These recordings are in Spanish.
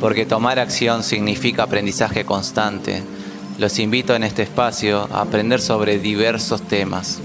porque tomar acción significa aprendizaje constante. Los invito en este espacio a aprender sobre diversos temas.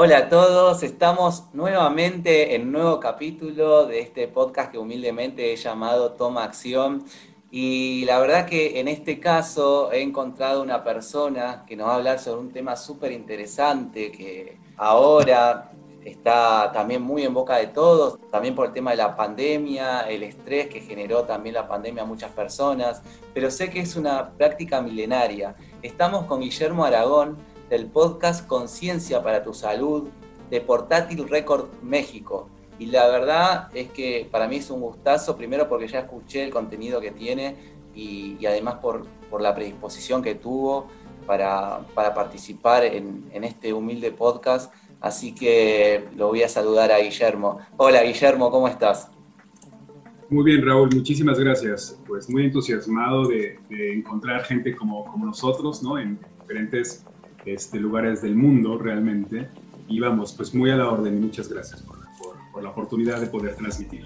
Hola a todos, estamos nuevamente en un nuevo capítulo de este podcast que humildemente he llamado Toma Acción. Y la verdad que en este caso he encontrado una persona que nos va a hablar sobre un tema súper interesante que ahora está también muy en boca de todos, también por el tema de la pandemia, el estrés que generó también la pandemia a muchas personas, pero sé que es una práctica milenaria. Estamos con Guillermo Aragón del podcast Conciencia para tu Salud de Portátil Record México. Y la verdad es que para mí es un gustazo, primero porque ya escuché el contenido que tiene y, además por, por, la predisposición que tuvo para, para participar en, en, este humilde podcast. Así que lo voy a saludar a Guillermo. Hola Guillermo, ¿cómo estás? Muy bien, Raúl, muchísimas gracias. Pues muy entusiasmado de, de encontrar gente como, como nosotros, ¿no? En diferentes este, lugares del mundo realmente. Y vamos, pues muy a la orden y muchas gracias por la oportunidad de poder transmitir.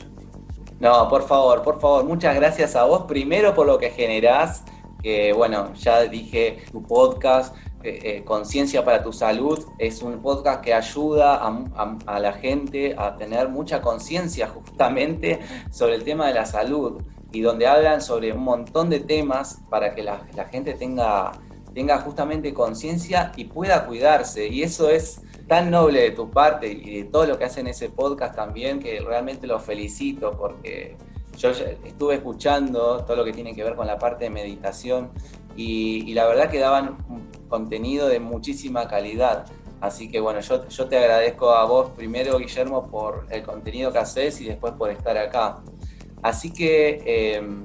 No, por favor, por favor, muchas gracias a vos primero por lo que generás, que bueno, ya dije, tu podcast, eh, eh, Conciencia para tu Salud, es un podcast que ayuda a, la gente a tener mucha conciencia justamente sobre el tema de la salud y donde hablan sobre un montón de temas para que la, la gente tenga, tenga justamente conciencia y pueda cuidarse. Y eso es tan noble de tu parte y de todo lo que hacen ese podcast también, que realmente lo felicito porque yo estuve escuchando todo lo que tiene que ver con la parte de meditación y, la verdad que daban contenido de muchísima calidad. Así que bueno, yo, yo te agradezco a vos primero, Guillermo, por el contenido que haces y después por estar acá. Así que em,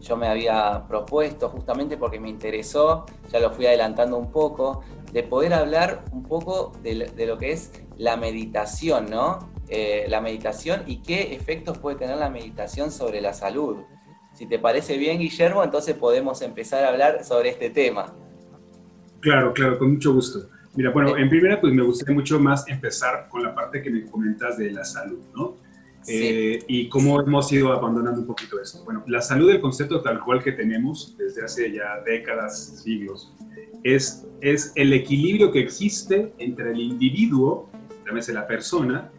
yo me había propuesto justamente porque me interesó, ya lo fui adelantando un poco, de poder hablar un poco de, lo que es la meditación, ¿no? Eh, la meditación y qué efectos puede tener la meditación sobre la salud. Si te parece bien, Guillermo, entonces podemos empezar a hablar sobre este tema. Claro, claro, con mucho gusto. Mira, bueno, en primera, pues me gustaría mucho más empezar con la parte que me comentas de la salud, ¿no? Eh, y cómo hemos ido abandonando un poquito esto. Bueno, la salud, el concepto tal cual que tenemos desde hace ya décadas, siglos, es, es el equilibrio que existe entre el individuo, llámese la persona,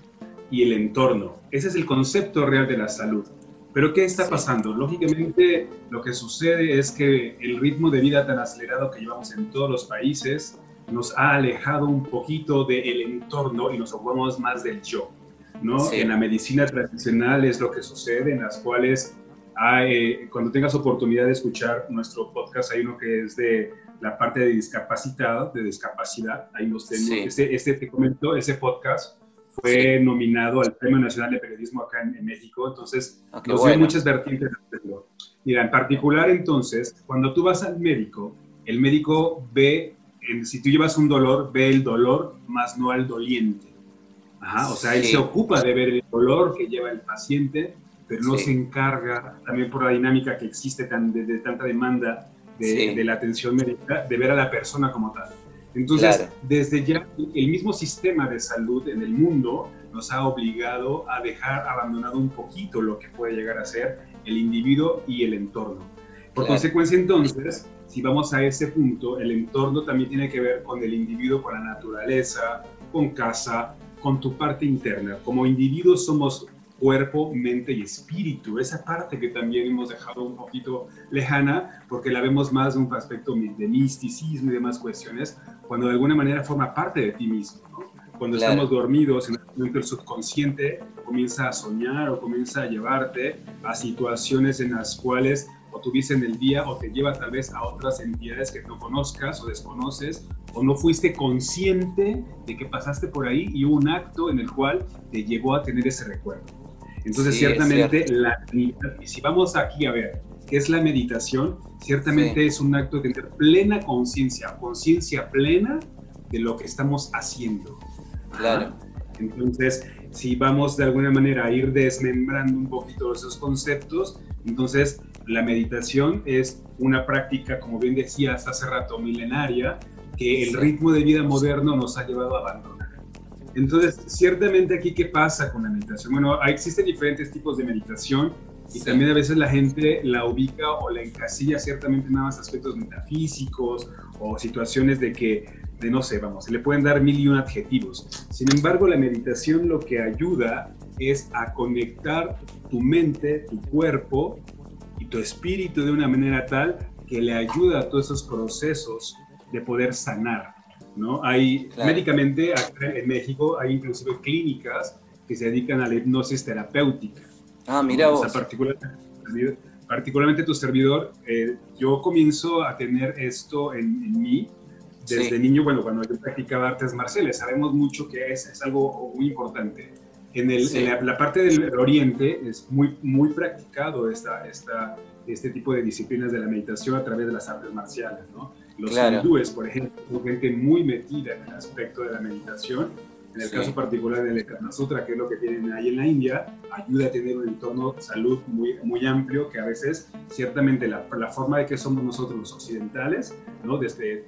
y el entorno. Ese es el concepto real de la salud. Pero ¿qué está pasando? Lógicamente lo que sucede es que el ritmo de vida tan acelerado que llevamos en todos los países nos ha alejado un poquito del entorno y nos ocupamos más del yo. ¿no? En la medicina tradicional es lo que sucede, en las cuales hay, cuando tengas oportunidad de escuchar nuestro podcast, hay uno que es de la parte de discapacitado, de discapacidad. Ahí nos tenemos. Este, este, te comento, ese podcast fue nominado al Premio Nacional de Periodismo acá en, México, entonces ah, nos dio muchas vertientes de Mira, en particular entonces, cuando tú vas al médico, el médico ve, si tú llevas un dolor, ve el dolor, más no al doliente. Ajá, o sea, él se ocupa de ver el dolor que lleva el paciente, pero no se encarga, también por la dinámica que existe tan, de tanta demanda, de, la atención médica, de ver a la persona como tal. Entonces, desde ya el mismo sistema de salud en el mundo nos ha obligado a dejar abandonado un poquito lo que puede llegar a ser el individuo y el entorno. Por consecuencia, entonces, si vamos a ese punto, el entorno también tiene que ver con el individuo, con la naturaleza, con casa, con tu parte interna. Como individuos somos cuerpo, mente y espíritu. Esa parte que también hemos dejado un poquito lejana porque la vemos más de un aspecto de misticismo y demás cuestiones, cuando de alguna manera forma parte de ti mismo. Cuando estamos dormidos, en el momento el subconsciente comienza a soñar o comienza a llevarte a situaciones en las cuales o tuviste en el día o te lleva tal vez a otras entidades que no conozcas o desconoces o no fuiste consciente de que pasaste por ahí y hubo un acto en el cual te llevó a tener ese recuerdo. Entonces, ciertamente, la, y si vamos aquí a ver qué es la meditación, ciertamente es un acto de tener plena conciencia, conciencia plena de lo que estamos haciendo. Claro. Entonces, si vamos de alguna manera a ir desmembrando un poquito esos conceptos, entonces la meditación es una práctica, como bien decías hace rato, milenaria, que el ritmo de vida moderno nos ha llevado a abandonar. Entonces, ciertamente aquí, ¿qué pasa con la meditación? Bueno, existen diferentes tipos de meditación y también a veces la gente la ubica o la encasilla ciertamente en más aspectos metafísicos o situaciones de que, de no sé, vamos, se le pueden dar mil y un adjetivos. Sin embargo, la meditación lo que ayuda es a conectar tu mente, tu cuerpo y tu espíritu de una manera tal que le ayuda a todos esos procesos de poder sanar. ¿No? Hay, médicamente, acá en México hay inclusive clínicas que se dedican a la hipnosis terapéutica. Ah, mira vos. particularmente, tu servidor, eh, yo comienzo a tener esto en, mí desde niño, bueno, cuando yo practicaba artes marciales, sabemos mucho que es, es algo muy importante. En, el, la, parte del oriente es muy, muy practicado esta, esta, este tipo de disciplinas de la meditación a través de las artes marciales, ¿no? Los hindúes, por ejemplo, son gente muy metida en el aspecto de la meditación. En el caso particular del Kama Sutra, que es lo que tienen ahí en la India, ayuda a tener un entorno de salud muy, muy amplio que a veces, ciertamente, la, la forma de que somos nosotros los occidentales, ¿no? Desde,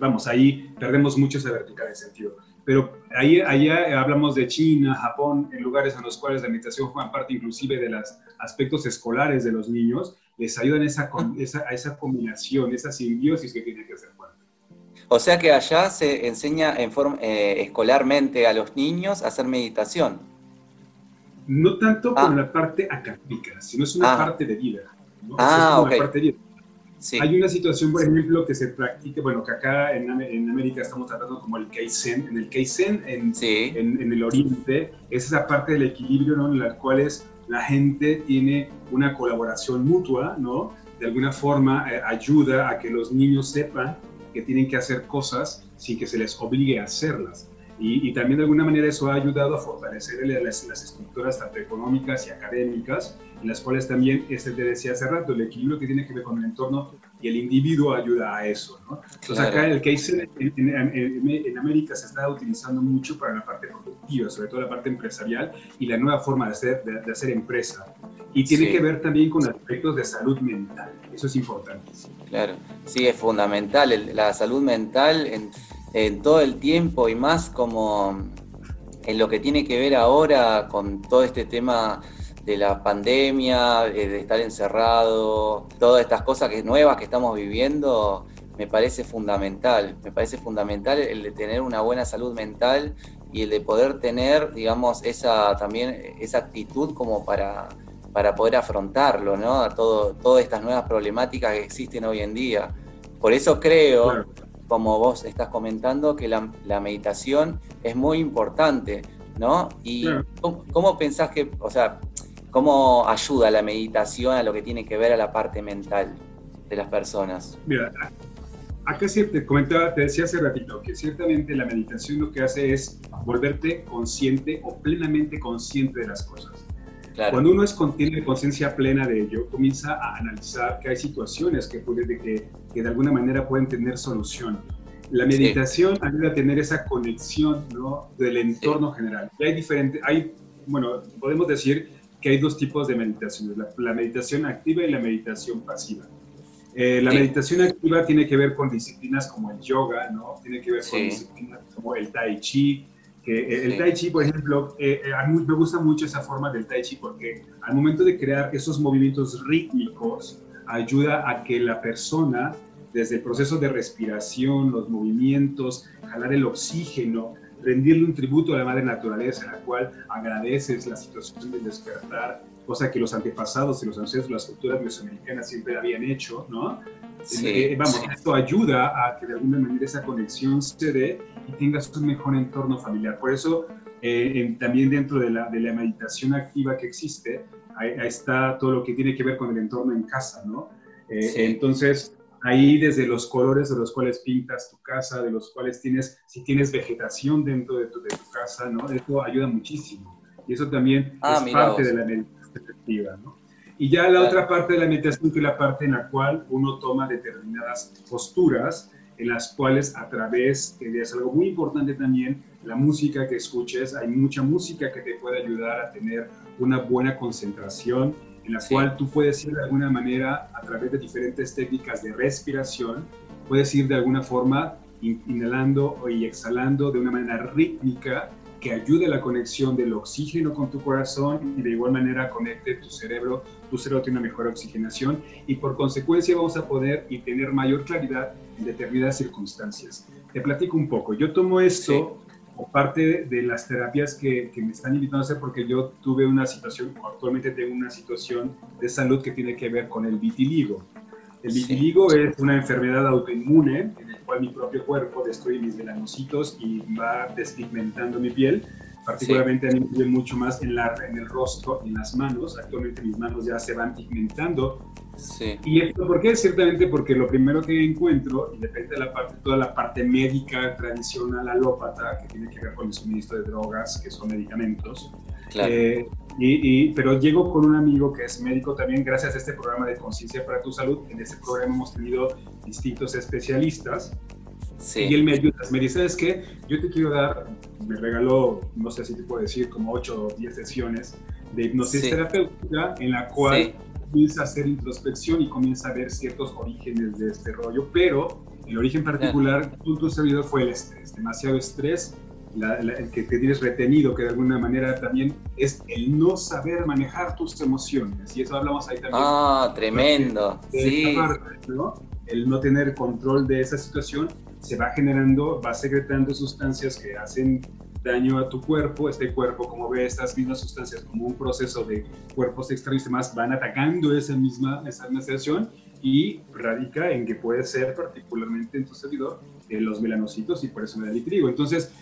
vamos, ahí perdemos mucho esa vertical de sentido. Pero ahí, allá hablamos de China, Japón, en lugares en los cuales la meditación forma parte inclusive de los aspectos escolares de los niños, les ayudan esa, esa, a esa combinación, esa simbiosis que tiene que ser fuerte. O sea que allá se enseña en forma, eh, escolarmente a los niños a hacer meditación. No tanto ah. la parte académica, sino es una ah. parte de vida. Ah, ok. Hay una situación, por ejemplo, que se practica, bueno, que acá en, en América estamos tratando como el Kaizen. En el Kaizen, en, en, el Oriente, es esa parte del equilibrio ¿no? en la cual la gente tiene una colaboración mutua, ¿no? De alguna forma eh, ayuda a que los niños sepan que tienen que hacer cosas sin que se les obligue a hacerlas. Y, también de alguna manera eso ha ayudado a fortalecer las, las estructuras tanto económicas y académicas en las cuales también, este te decía hace rato, el equilibrio que tiene que ver con el entorno y el individuo ayuda a eso. ¿no? Entonces acá el case en, América se está utilizando mucho para la parte productiva, sobre todo la parte empresarial y la nueva forma de hacer, de, hacer empresa. Y tiene que ver también con aspectos de salud mental. Eso es importante. Claro, sí, es fundamental la salud mental en, en todo el tiempo y más como en lo que tiene que ver ahora con todo este tema de la pandemia, eh, de estar encerrado, todas estas cosas que, nuevas que estamos viviendo, me parece fundamental. Me parece fundamental el de tener una buena salud mental y el de poder tener, digamos, esa también esa actitud como para, para poder afrontarlo, ¿no? A todo, todas estas nuevas problemáticas que existen hoy en día. Por eso creo, como vos estás comentando, que la, la meditación es muy importante, ¿no? Y ¿cómo, pensás que, o sea, ¿Cómo ayuda la meditación a lo que tiene que ver a la parte mental de las personas? Mira, acá te comentaba, te decía hace ratito que ciertamente la meditación lo que hace es volverte consciente o plenamente consciente de las cosas. Cuando uno es, tiene conciencia plena de ello, comienza a analizar que hay situaciones que, puede, que, que de alguna manera pueden tener solución. La meditación ayuda a tener esa conexión ¿no? del entorno general. hay diferentes, hay, bueno, podemos decir que hay dos tipos de meditaciones, la, meditación activa y la meditación pasiva. Eh, la meditación activa tiene que ver con disciplinas como el yoga, ¿no? Tiene que ver con disciplinas como el tai chi, que eh, el tai chi, por ejemplo, eh, a mí me gusta mucho esa forma del tai chi porque al momento de crear esos movimientos rítmicos, ayuda a que la persona, desde el proceso de respiración, los movimientos, jalar el oxígeno, rendirle un tributo a la madre naturaleza, en la cual agradeces la situación del despertar, cosa que los antepasados y los ancestros, las culturas mesoamericanas siempre habían hecho, ¿no? Eh, vamos, esto ayuda a que de alguna manera esa conexión se dé y tengas un mejor entorno familiar. Por eso, eh, también dentro de la, de la meditación activa que existe, ahí, está todo lo que tiene que ver con el entorno en casa, ¿no? Eh, entonces, ahí desde los colores de los cuales pintas tu casa, de los cuales tienes, si tienes vegetación dentro de tu, de tu casa, ¿no? Eso ayuda muchísimo. Y eso también ah, es parte de la meditación efectiva, ¿no? Y ya la otra parte de la meditación, que es la parte en la cual uno toma determinadas posturas, en las cuales a través, que es algo muy importante también, la música que escuches, hay mucha música que te puede ayudar a tener una buena concentración en la cual tú puedes ir de alguna manera, a través de diferentes técnicas de respiración, puedes ir de alguna forma inhalando y exhalando de una manera rítmica que ayude a la conexión del oxígeno con tu corazón y de igual manera conecte tu cerebro, tu cerebro tiene una mejor oxigenación y por consecuencia vamos a poder y tener mayor claridad en determinadas circunstancias. Te platico un poco, yo tomo esto parte de las terapias que, que, me están invitando a hacer porque yo tuve una situación, actualmente tengo una situación de salud que tiene que ver con el vitiligo. El vitiligo es una enfermedad autoinmune en el cual mi propio cuerpo destruye mis melanocitos y va despigmentando mi piel. Particularmente a mí me mucho más en, la, en el rostro, en las manos. Actualmente mis manos ya se van pigmentando. Sí. ¿Y esto por qué? Ciertamente porque lo primero que encuentro, y depende de la parte, toda la parte médica tradicional alópata, que tiene que ver con el suministro de drogas, que son medicamentos, claro. eh, y, pero llego con un amigo que es médico también, gracias a este programa de Conciencia para tu Salud. En este programa hemos tenido distintos especialistas. Sí. Y él me ayuda, me dice, ¿sabes qué? Yo te quiero dar, me regaló, no sé si te puedo decir, como 8 o 10 sesiones de hipnosis terapéutica en la cual comienza a hacer introspección y comienza a ver ciertos orígenes de este rollo, pero el origen particular, yeah. tu servidor fue el estrés, demasiado estrés el que te tienes retenido, que de alguna manera también es el no saber manejar tus emociones. Y eso hablamos ahí también. Ah, tremendo. sí. El no tener control de esa situación se va generando, va secretando sustancias que hacen daño a tu cuerpo. Este cuerpo, como ve estas mismas sustancias como un proceso de cuerpos extraños y demás, van atacando esa misma, esa y radica en que puede ser particularmente en tu servidor eh, los melanocitos y por eso me da el trigo. Entonces,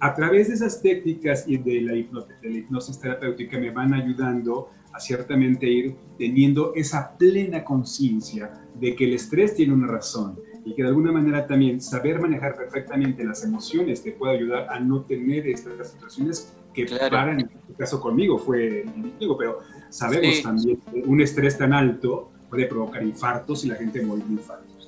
a través de esas técnicas y de la, hipnosis, terapéutica me van ayudando a ciertamente ir teniendo esa plena conciencia de que el estrés tiene una razón y que de alguna manera también saber manejar perfectamente las emociones te puede ayudar a no tener estas situaciones que claro. en este caso conmigo fue digo, pero sabemos también que un estrés tan alto puede provocar infartos y la gente muere de infarto.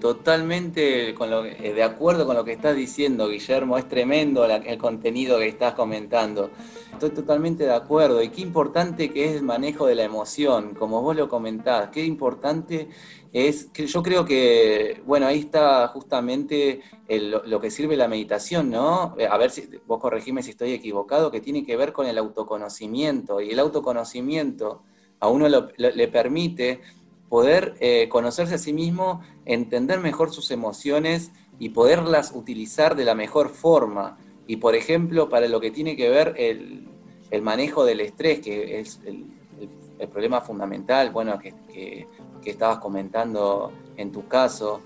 Totalmente con lo, eh, de acuerdo con lo que estás diciendo, Guillermo, es tremendo el contenido que estás comentando. Estoy totalmente de acuerdo. Y qué importante que es el manejo de la emoción, como vos lo comentás, qué importante es, que yo creo que, bueno, ahí está justamente lo que sirve la meditación, ¿no? Eh, a ver si vos corregime si estoy equivocado, que tiene que ver con el autoconocimiento. Y el autoconocimiento a uno le permite poder eh, conocerse a sí mismo, entender mejor sus emociones y poderlas utilizar de la mejor forma. Y por ejemplo, para lo que tiene que ver el, manejo del estrés, que es el, problema fundamental, bueno, que estabas comentando en tu caso,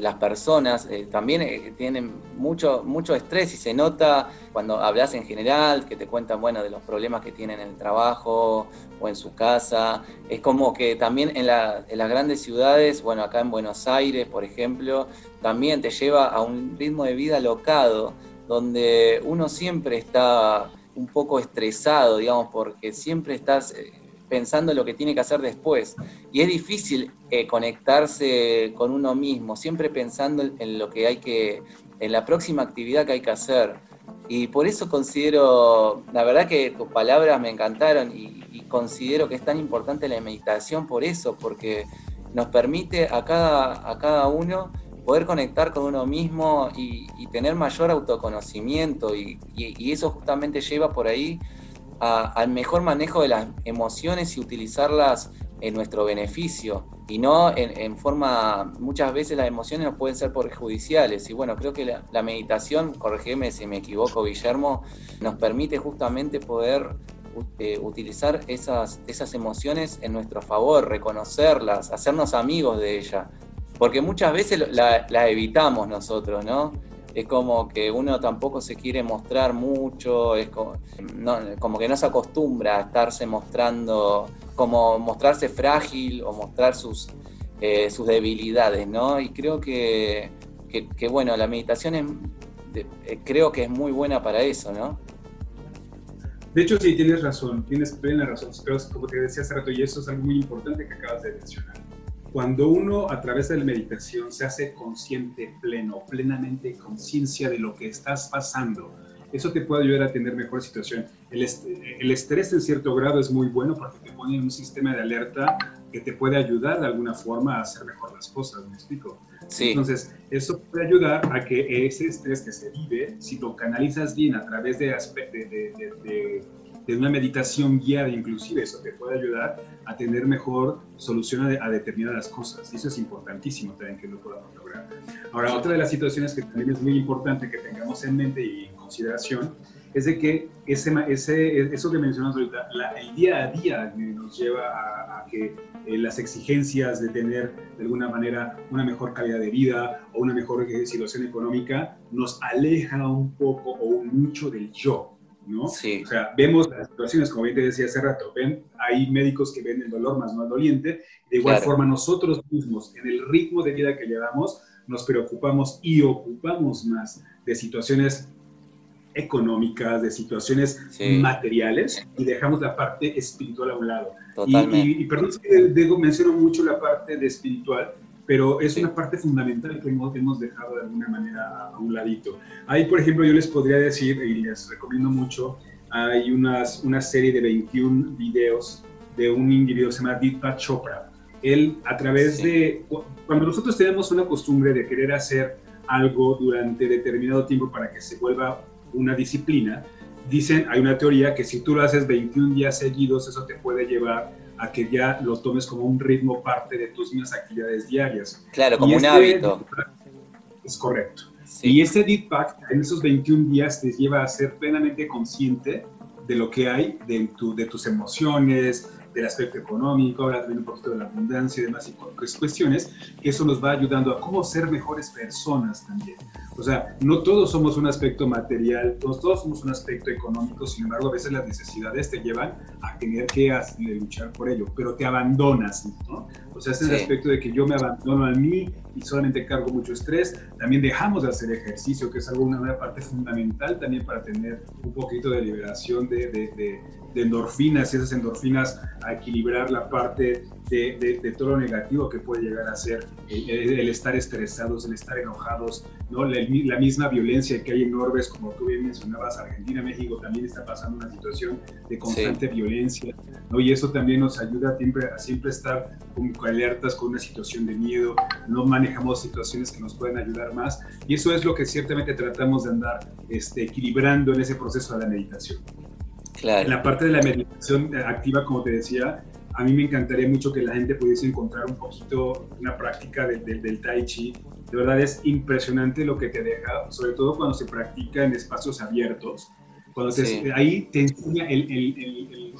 las personas eh, también eh, tienen mucho, mucho estrés y se nota cuando hablas en general, que te cuentan, bueno, de los problemas que tienen en el trabajo o en su casa. Es como que también en, en las grandes ciudades, bueno, acá en Buenos Aires, por ejemplo, también te lleva a un ritmo de vida locado, donde uno siempre está un poco estresado, digamos, porque siempre estás eh, pensando en lo que tiene que hacer después. Y es difícil eh, conectarse con uno mismo, siempre pensando en lo que hay que, en la próxima actividad que hay que hacer. Y por eso considero, la verdad que tus palabras me encantaron y, considero que es tan importante la meditación por eso, porque nos permite a cada, a cada uno poder conectar con uno mismo y, tener mayor autoconocimiento y, y, eso justamente lleva por ahí al mejor manejo de las emociones y utilizarlas en nuestro beneficio y no en, forma, muchas veces las emociones nos pueden ser perjudiciales y bueno, creo que la, meditación, corregime si me equivoco Guillermo, nos permite justamente poder eh, utilizar esas, esas emociones en nuestro favor, reconocerlas, hacernos amigos de ellas, porque muchas veces la evitamos nosotros, ¿no? Es como que uno tampoco se quiere mostrar mucho, es como, que no se acostumbra a estarse mostrando, como mostrarse frágil o mostrar sus, eh, sus debilidades, ¿no? Y creo que, bueno, la meditación es, eh, creo que es muy buena para eso, ¿no? De hecho, sí, tienes razón, tienes plena razón, pero como te decía hace rato, y eso es algo muy importante que acabas de mencionar cuando uno a través de la meditación se hace consciente, pleno, plenamente conciencia de lo que estás pasando eso te puede ayudar a tener mejor situación. El, el estrés en cierto grado es muy bueno porque te pone en un sistema de alerta que te puede ayudar de alguna forma a hacer mejor las cosas, ¿me explico? Sí. Entonces, eso puede ayudar a que ese estrés que se vive, si lo canalizas bien a través de, de, de, de una meditación guiada, inclusive, eso te puede ayudar a tener mejor solución a, determinadas cosas. Eso es importantísimo también que lo podamos lograr. Ahora, otra de las situaciones que también es muy importante que tengamos en mente y en consideración es de que ese, ese, eso que mencionamos ahorita, el día a día nos lleva a, que eh, las exigencias de tener de alguna manera una mejor calidad de vida o una mejor eh, situación económica nos aleja un poco o mucho del yo. ¿No? Sí. O sea, vemos las situaciones, como bien te decía hace rato, ven, hay médicos que ven el dolor más no al doliente, de igual forma nosotros mismos, en el ritmo de vida que llevamos, nos preocupamos y ocupamos más de situaciones económicas, de situaciones materiales y dejamos la parte espiritual a un lado. Y, y, perdón si menciono mucho la parte de espiritual, pero es una parte fundamental que hemos, hemos, dejado de alguna manera a, un ladito. Ahí, por ejemplo, yo les podría decir, y les recomiendo mucho, hay unas, una serie de 21 videos de un individuo que se llama Deepak Chopra. Él, a través de, cuando nosotros tenemos una costumbre de querer hacer algo durante determinado tiempo para que se vuelva una disciplina, dicen, hay una teoría que si tú lo haces 21 días seguidos, eso te puede llevar a que ya lo tomes como un ritmo parte de tus mismas actividades diarias. Claro, como un este hábito. Es correcto. Y ese Deep Pack en esos 21 días te lleva a ser plenamente consciente de lo que hay de, tu, de tus emociones, del aspecto económico, ahora también un poquito de la abundancia y demás y cuestiones, que eso nos va ayudando a cómo ser mejores personas también. O sea, no todos somos un aspecto material, todos, todos somos un aspecto económico, sin embargo, a veces las necesidades te llevan a tener que luchar por ello, pero te abandonas, ¿no? O sea, es el aspecto de que yo me abandono a mí y solamente cargo mucho estrés. También dejamos de hacer ejercicio, que es algo, una parte fundamental también para tener un poquito de liberación de, de, de endorfinas y esas endorfinas a equilibrar la parte de, de, todo lo negativo que puede llegar a ser el, estar estresados, el estar enojados, ¿no? La, la, misma violencia que hay en Orbes, como tú bien mencionabas, Argentina, México también está pasando una situación de constante violencia, ¿no? Y eso también nos ayuda siempre, a siempre estar con alertas con una situación de miedo, no manejamos situaciones que nos pueden ayudar más, y eso es lo que ciertamente tratamos de andar este, equilibrando en ese proceso de la meditación. Claro. En la parte de la meditación activa, como te decía, a mí me encantaría mucho que la gente pudiese encontrar un poquito una práctica del tai chi. De verdad es impresionante lo que te deja, sobre todo cuando se practica en espacios abiertos. Cuando ahí te enseña el, el,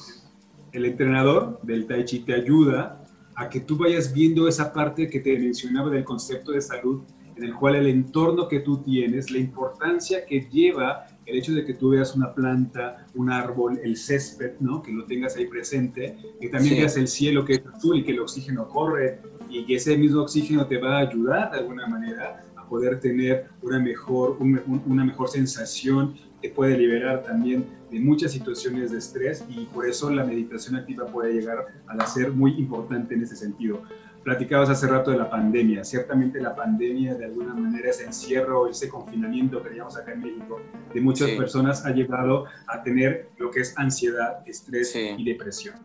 el, entrenador del tai chi, te ayuda a que tú vayas viendo esa parte que te mencionaba del concepto de salud, en el cual el entorno que tú tienes, la importancia que lleva el hecho de que tú veas una planta, un árbol, el césped, ¿no? Que lo tengas ahí presente, que también veas el cielo que es azul y que el oxígeno corre y que ese mismo oxígeno te va a ayudar de alguna manera a poder tener una mejor, una mejor sensación, te puede liberar también de muchas situaciones de estrés y por eso la meditación activa puede llegar a ser muy importante en ese sentido platicabas hace rato de la pandemia. Ciertamente la pandemia, de alguna manera, ese encierro, ese confinamiento que teníamos acá en México, de muchas personas ha llevado a tener lo que es ansiedad, estrés y depresión.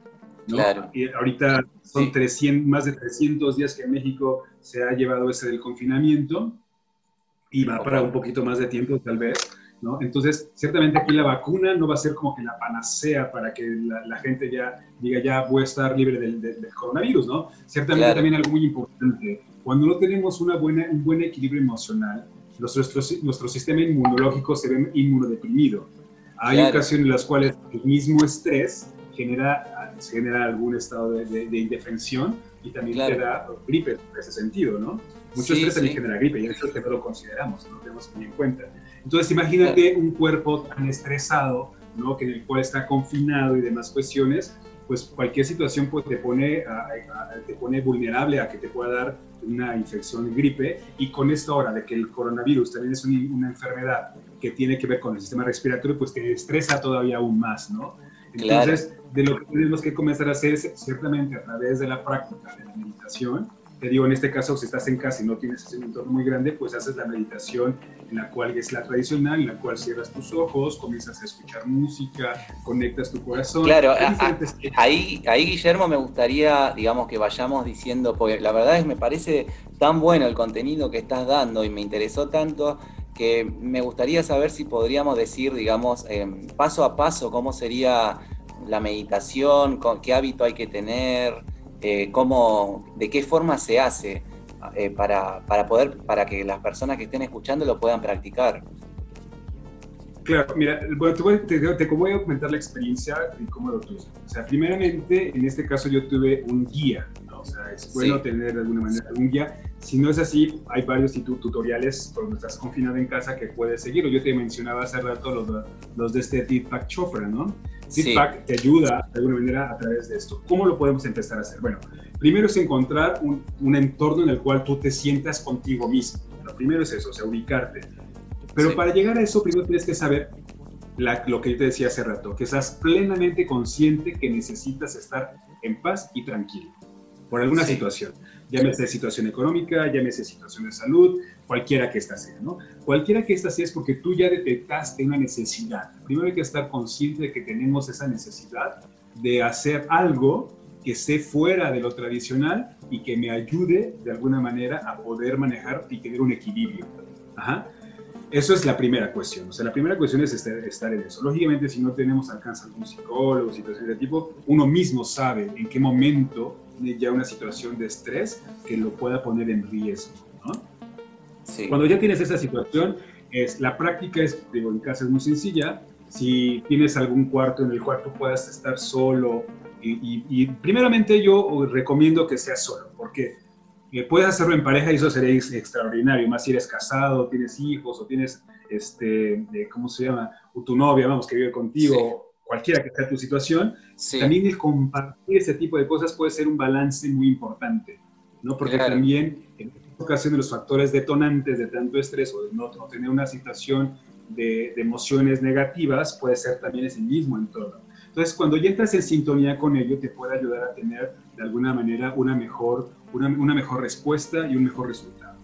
Claro. Y ahorita son 300, más de 300 días que en México se ha llevado ese del confinamiento y va para un poquito más de tiempo tal vez. Entonces, ciertamente aquí la vacuna no va a ser como que la panacea para que la, gente ya diga, ya voy a estar libre del, coronavirus, ¿no? Ciertamente también algo muy importante, cuando no tenemos una buena, un buen equilibrio emocional, nuestro, nuestro sistema inmunológico se ve inmunodeprimido. Hay ocasiones en las cuales el mismo estrés genera, genera algún estado de, indefensión y también te da gripe en ese sentido, ¿no? Mucho estrés también genera gripe y eso que no lo consideramos, no lo tenemos muy en cuenta. Entonces, imagínate un cuerpo tan estresado, ¿no? que en el cual está confinado y demás cuestiones, pues cualquier situación pues, te, pone, te pone vulnerable a que te pueda dar una infección gripe. Y con esto ahora de que el coronavirus también es una, enfermedad que tiene que ver con el sistema respiratorio, pues te estresa todavía aún más, ¿no? Entonces, de lo que tenemos que comenzar a hacer es ciertamente a través de la práctica de la meditación, te digo, en este caso, si estás en casa y no tienes ese entorno muy grande, pues haces la meditación en la cual es la tradicional, en la cual cierras tus ojos, comienzas a escuchar música, conectas tu corazón. Claro, ahí, ahí Guillermo me gustaría, digamos, que vayamos diciendo, porque la verdad es que me parece tan bueno el contenido que estás dando y me interesó tanto que me gustaría saber si podríamos decir, digamos, em, paso a paso, cómo sería la meditación, con, qué hábito hay que tener, eh, cómo, de qué forma se hace eh, para, poder, para que las personas que estén escuchando lo puedan practicar. Claro, mira, bueno, te voy, te, voy a comentar la experiencia y cómo lo tuve. O sea, primeramente, en este caso yo tuve un guía, O sea, es bueno tener de alguna manera un guía. Si no es así, hay varios tutoriales cuando estás confinado en casa que puedes seguir. Yo te mencionaba hace rato los, los de este Deepak Chopra, ¿no? Feedback te ayuda de alguna manera a través de esto. ¿Cómo lo podemos empezar a hacer? Bueno, primero es encontrar un, un entorno en el cual tú te sientas contigo mismo. Lo primero es eso, o sea, ubicarte. Pero para llegar a eso, primero tienes que saber la, lo que yo te decía hace rato, que estás plenamente consciente que necesitas estar en paz y tranquilo por alguna situación llámese situación económica, llámese situación de salud, cualquiera que esta sea, ¿no? Cualquiera que esta sea es porque tú ya detectaste una necesidad. Primero hay que estar consciente de que tenemos esa necesidad de hacer algo que esté fuera de lo tradicional y que me ayude de alguna manera a poder manejar y tener un equilibrio. Ajá. Eso es la primera cuestión. O sea, la primera cuestión es estar, en eso. Lógicamente, si no tenemos alcance a algún psicólogo, situaciones de tipo, uno mismo sabe en qué momento ya una situación de estrés que lo pueda poner en riesgo. ¿no? Sí. Cuando ya tienes esa situación, es, la práctica es, digo, en casa es muy sencilla. Si tienes algún cuarto en el cual tú puedas estar solo, y, y, primeramente yo recomiendo que sea solo, porque eh, puedes hacerlo en pareja y eso sería extraordinario, más si eres casado, tienes hijos o tienes, este, ¿cómo se llama? O tu novia, vamos, que vive contigo cualquiera que sea tu situación, también el compartir ese tipo de cosas puede ser un balance muy importante, ¿no? Porque también en ocasiones los factores detonantes de tanto estrés o de no, tener una situación de, emociones negativas puede ser también ese mismo entorno. Entonces, cuando ya entras en sintonía con ello, te puede ayudar a tener de alguna manera una mejor, una, una mejor respuesta y un mejor resultado.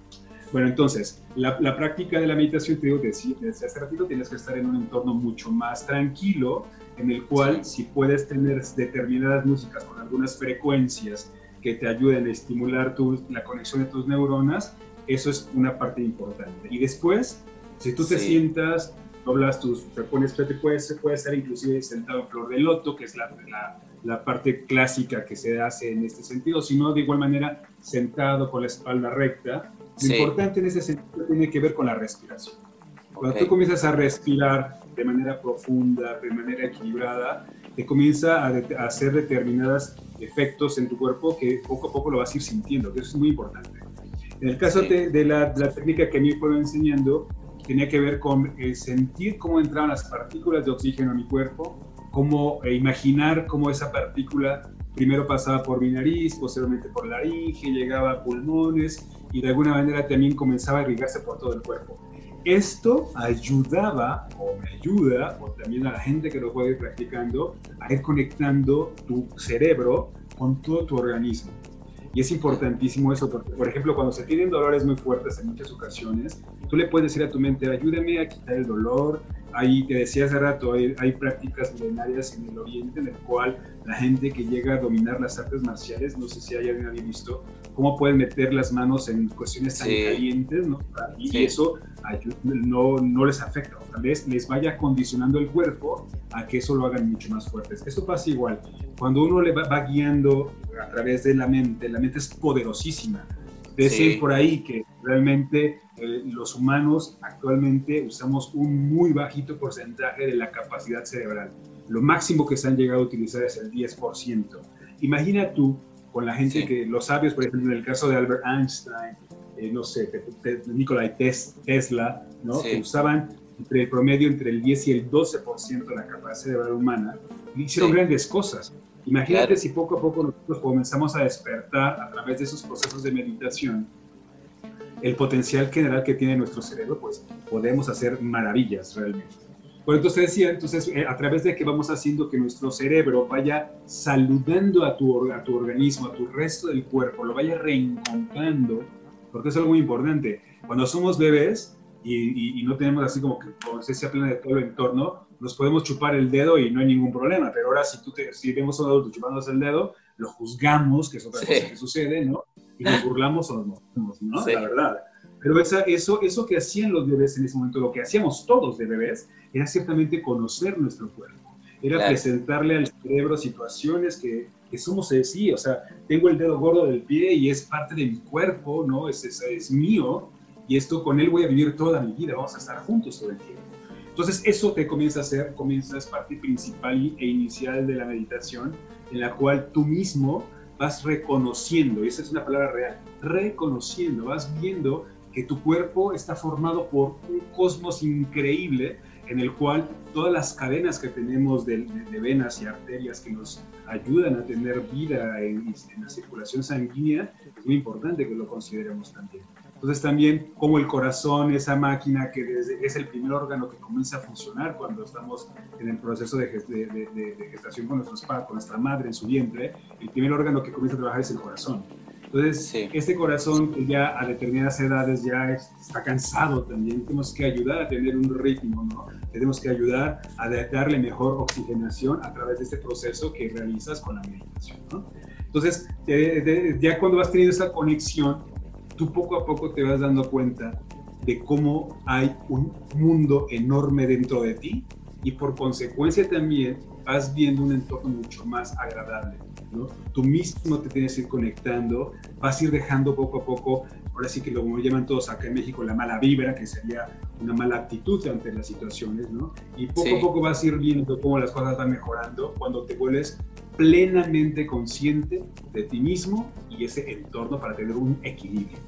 Bueno, entonces, la, la, práctica de la meditación, te digo, desde hace ratito tienes que estar en un entorno mucho más tranquilo, en el cual si puedes tener determinadas músicas con algunas frecuencias que te ayuden a estimular tu, la conexión de tus neuronas, eso es una parte importante. Y después, si tú te sientas, doblas tus, te pones, te puedes, puede estar inclusive sentado en flor de loto, que es la, la, la parte clásica que se hace en este sentido, sino de igual manera sentado con la espalda recta. Lo importante en ese sentido tiene que ver con la respiración. Cuando tú comienzas a respirar de manera profunda, de manera equilibrada, te comienza a, hacer determinados efectos en tu cuerpo que poco a poco lo vas a ir sintiendo, que eso es muy importante. En el caso de, la, técnica que a mí me fueron enseñando, tenía que ver con eh, sentir cómo entraban las partículas de oxígeno a mi cuerpo, cómo eh, imaginar cómo esa partícula primero pasaba por mi nariz, posteriormente por la laringe, llegaba a pulmones y de alguna manera también comenzaba a irrigarse por todo el cuerpo. Esto ayudaba o me ayuda, o también a la gente que lo puede ir practicando, a ir conectando tu cerebro con todo tu organismo. Y es importantísimo eso, porque, por ejemplo, cuando se tienen dolores muy fuertes en muchas ocasiones, tú le puedes decir a tu mente, ayúdame a quitar el dolor. Ahí te decía hace rato, hay, hay prácticas milenarias en el Oriente en el cual la gente que llega a dominar las artes marciales, no sé si hay alguien había visto, cómo pueden meter las manos en cuestiones tan calientes, ¿no? Y eso no, no les afecta, tal vez les vaya condicionando el cuerpo a que eso lo hagan mucho más fuertes. Esto pasa igual, cuando uno le va, guiando a través de la mente, la mente es poderosísima. Dicen por ahí que realmente eh, los humanos actualmente usamos un muy bajito porcentaje de la capacidad cerebral. Lo máximo que se han llegado a utilizar es el 10%. Imagina tú con la gente que, los sabios, por ejemplo, en el caso de Albert Einstein, eh, no sé, Nikola Tesla, ¿no? que usaban entre el promedio entre el 10 y el 12% de la capacidad cerebral humana, y hicieron grandes cosas. Imagínate si poco a poco nosotros comenzamos a despertar a través de esos procesos de meditación el potencial general que tiene nuestro cerebro, pues podemos hacer maravillas realmente. Por entonces decía, entonces eh, a través de que vamos haciendo que nuestro cerebro vaya saludando a tu, a tu organismo, a tu resto del cuerpo, lo vaya reencontrando, porque eso es algo muy importante. Cuando somos bebés y, y, no tenemos así como que conciencia plena de todo el entorno, nos podemos chupar el dedo y no hay ningún problema, pero ahora si, tú te, si vemos a un adulto chupándose el dedo, lo juzgamos, que es otra cosa que sucede, ¿no? Y nos burlamos o nos mojamos, ¿no? La verdad. Pero esa, eso, eso que hacían los bebés en ese momento, lo que hacíamos todos de bebés, era ciertamente conocer nuestro cuerpo. Era presentarle al cerebro situaciones que, que somos así, o sea, tengo el dedo gordo del pie y es parte de mi cuerpo, ¿no? Es, es, es mío y esto con él voy a vivir toda mi vida, vamos a estar juntos todo el tiempo. Entonces eso te comienza a hacer, comienza, es parte principal e inicial de la meditación, en la cual tú mismo vas reconociendo, y esa es una palabra real, reconociendo, vas viendo que tu cuerpo está formado por un cosmos increíble en el cual todas las cadenas que tenemos de, venas y arterias que nos ayudan a tener vida en, la circulación sanguínea, es muy importante que lo consideremos también. Entonces también como el corazón, esa máquina que es el primer órgano que comienza a funcionar cuando estamos en el proceso de, gestación con, nuestros, con nuestra madre en su vientre, el primer órgano que comienza a trabajar es el corazón. Entonces, este corazón que ya a determinadas edades ya está cansado también, tenemos que ayudar a tener un ritmo, ¿no? Tenemos que ayudar a darle mejor oxigenación a través de este proceso que realizas con la meditación, ¿no? Entonces, ya cuando vas teniendo esa conexión, tú poco a poco te vas dando cuenta de cómo hay un mundo enorme dentro de ti y por consecuencia también vas viendo un entorno mucho más agradable. ¿No? Tú mismo te tienes que ir conectando, vas a ir dejando poco a poco, ahora sí que lo como llaman todos acá en México, la mala vibra, que sería una mala actitud ante las situaciones, ¿no? Y poco a poco vas a ir viendo cómo las cosas van mejorando cuando te vuelves plenamente consciente de ti mismo y ese entorno para tener un equilibrio.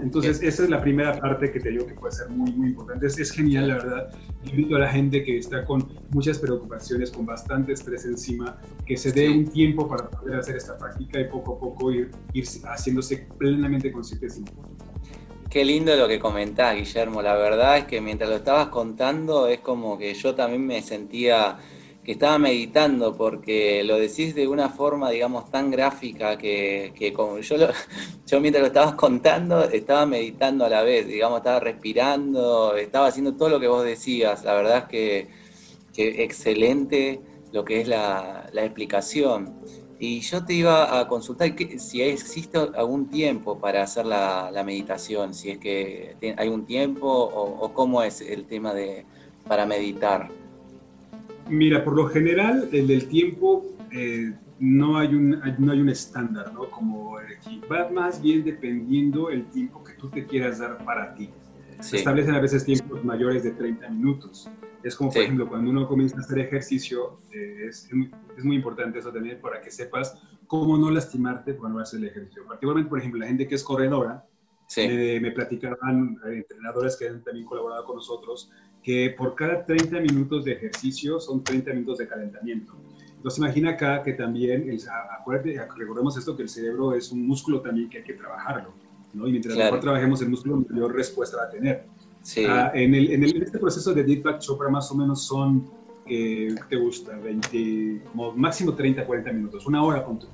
Entonces, esa es la primera parte que te digo que puede ser muy, muy importante. Es, genial, la verdad. Invito a la gente que está con muchas preocupaciones, con bastante estrés encima, que se dé un tiempo para poder hacer esta práctica y poco a poco ir, ir haciéndose plenamente consciente de sí Qué lindo lo que comentás, Guillermo. La verdad es que mientras lo estabas contando, es como que yo también me sentía que estaba meditando porque lo decís de una forma, digamos, tan gráfica que, como yo, yo mientras lo estabas contando estaba meditando a la vez, digamos, estaba respirando, estaba haciendo todo lo que vos decías. La verdad es que, que excelente lo que es la, la, explicación. Y yo te iba a consultar que, si existe algún tiempo para hacer la, la meditación, si es que hay un tiempo o, o cómo es el tema de para meditar. Mira, por lo general, el del tiempo eh, no, hay un, no hay un estándar, ¿no? Como va más bien dependiendo el tiempo que tú te quieras dar para ti. Se establecen a veces tiempos mayores de 30 minutos. Es como, por ejemplo, cuando uno comienza a hacer ejercicio, eh, es, es, muy importante eso también para que sepas cómo no lastimarte cuando haces el ejercicio. Particularmente, por ejemplo, la gente que es corredora, eh, me platicaban entrenadores que han también colaborado con nosotros, que por cada 30 minutos de ejercicio son 30 minutos de calentamiento. Entonces imagina acá que también, acuérdate, recordemos esto, que el cerebro es un músculo también que hay que trabajarlo, ¿no? Y mientras mejor trabajemos el músculo, mayor respuesta va a tener. Sí. Ah, en, el, en, este proceso de Deepak Chopra más o menos son, eh, ¿qué te gusta? 20, como máximo 30, 40 minutos, una hora punto.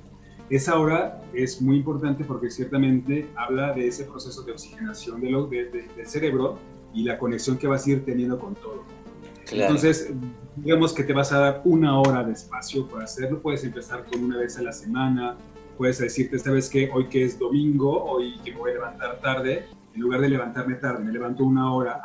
Esa hora es muy importante porque ciertamente habla de ese proceso de oxigenación de lo, del cerebro y la conexión que vas a ir teniendo con todo. Entonces, digamos que te vas a dar una hora de espacio para hacerlo. Puedes empezar con una vez a la semana. Puedes decirte, esta vez que hoy que es domingo, hoy que me voy a levantar tarde, en lugar de levantarme tarde, me levanto una hora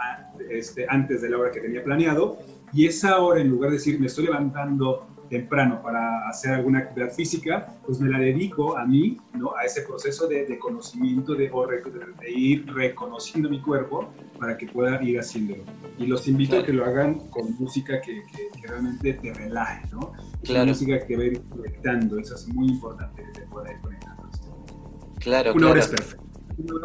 este, antes de la hora que tenía planeado. Y esa hora, en lugar de decir, me estoy levantando temprano para hacer alguna actividad física, pues me la dedico a mí, ¿no? A ese proceso de, conocimiento, de, de, ir reconociendo mi cuerpo para que pueda ir haciéndolo. Y los invito a que lo hagan con música que, que, realmente te relaje, ¿no? Claro. música que va ir conectando, eso es muy importante que te pueda ir conectando. Claro, Una hora es perfecta,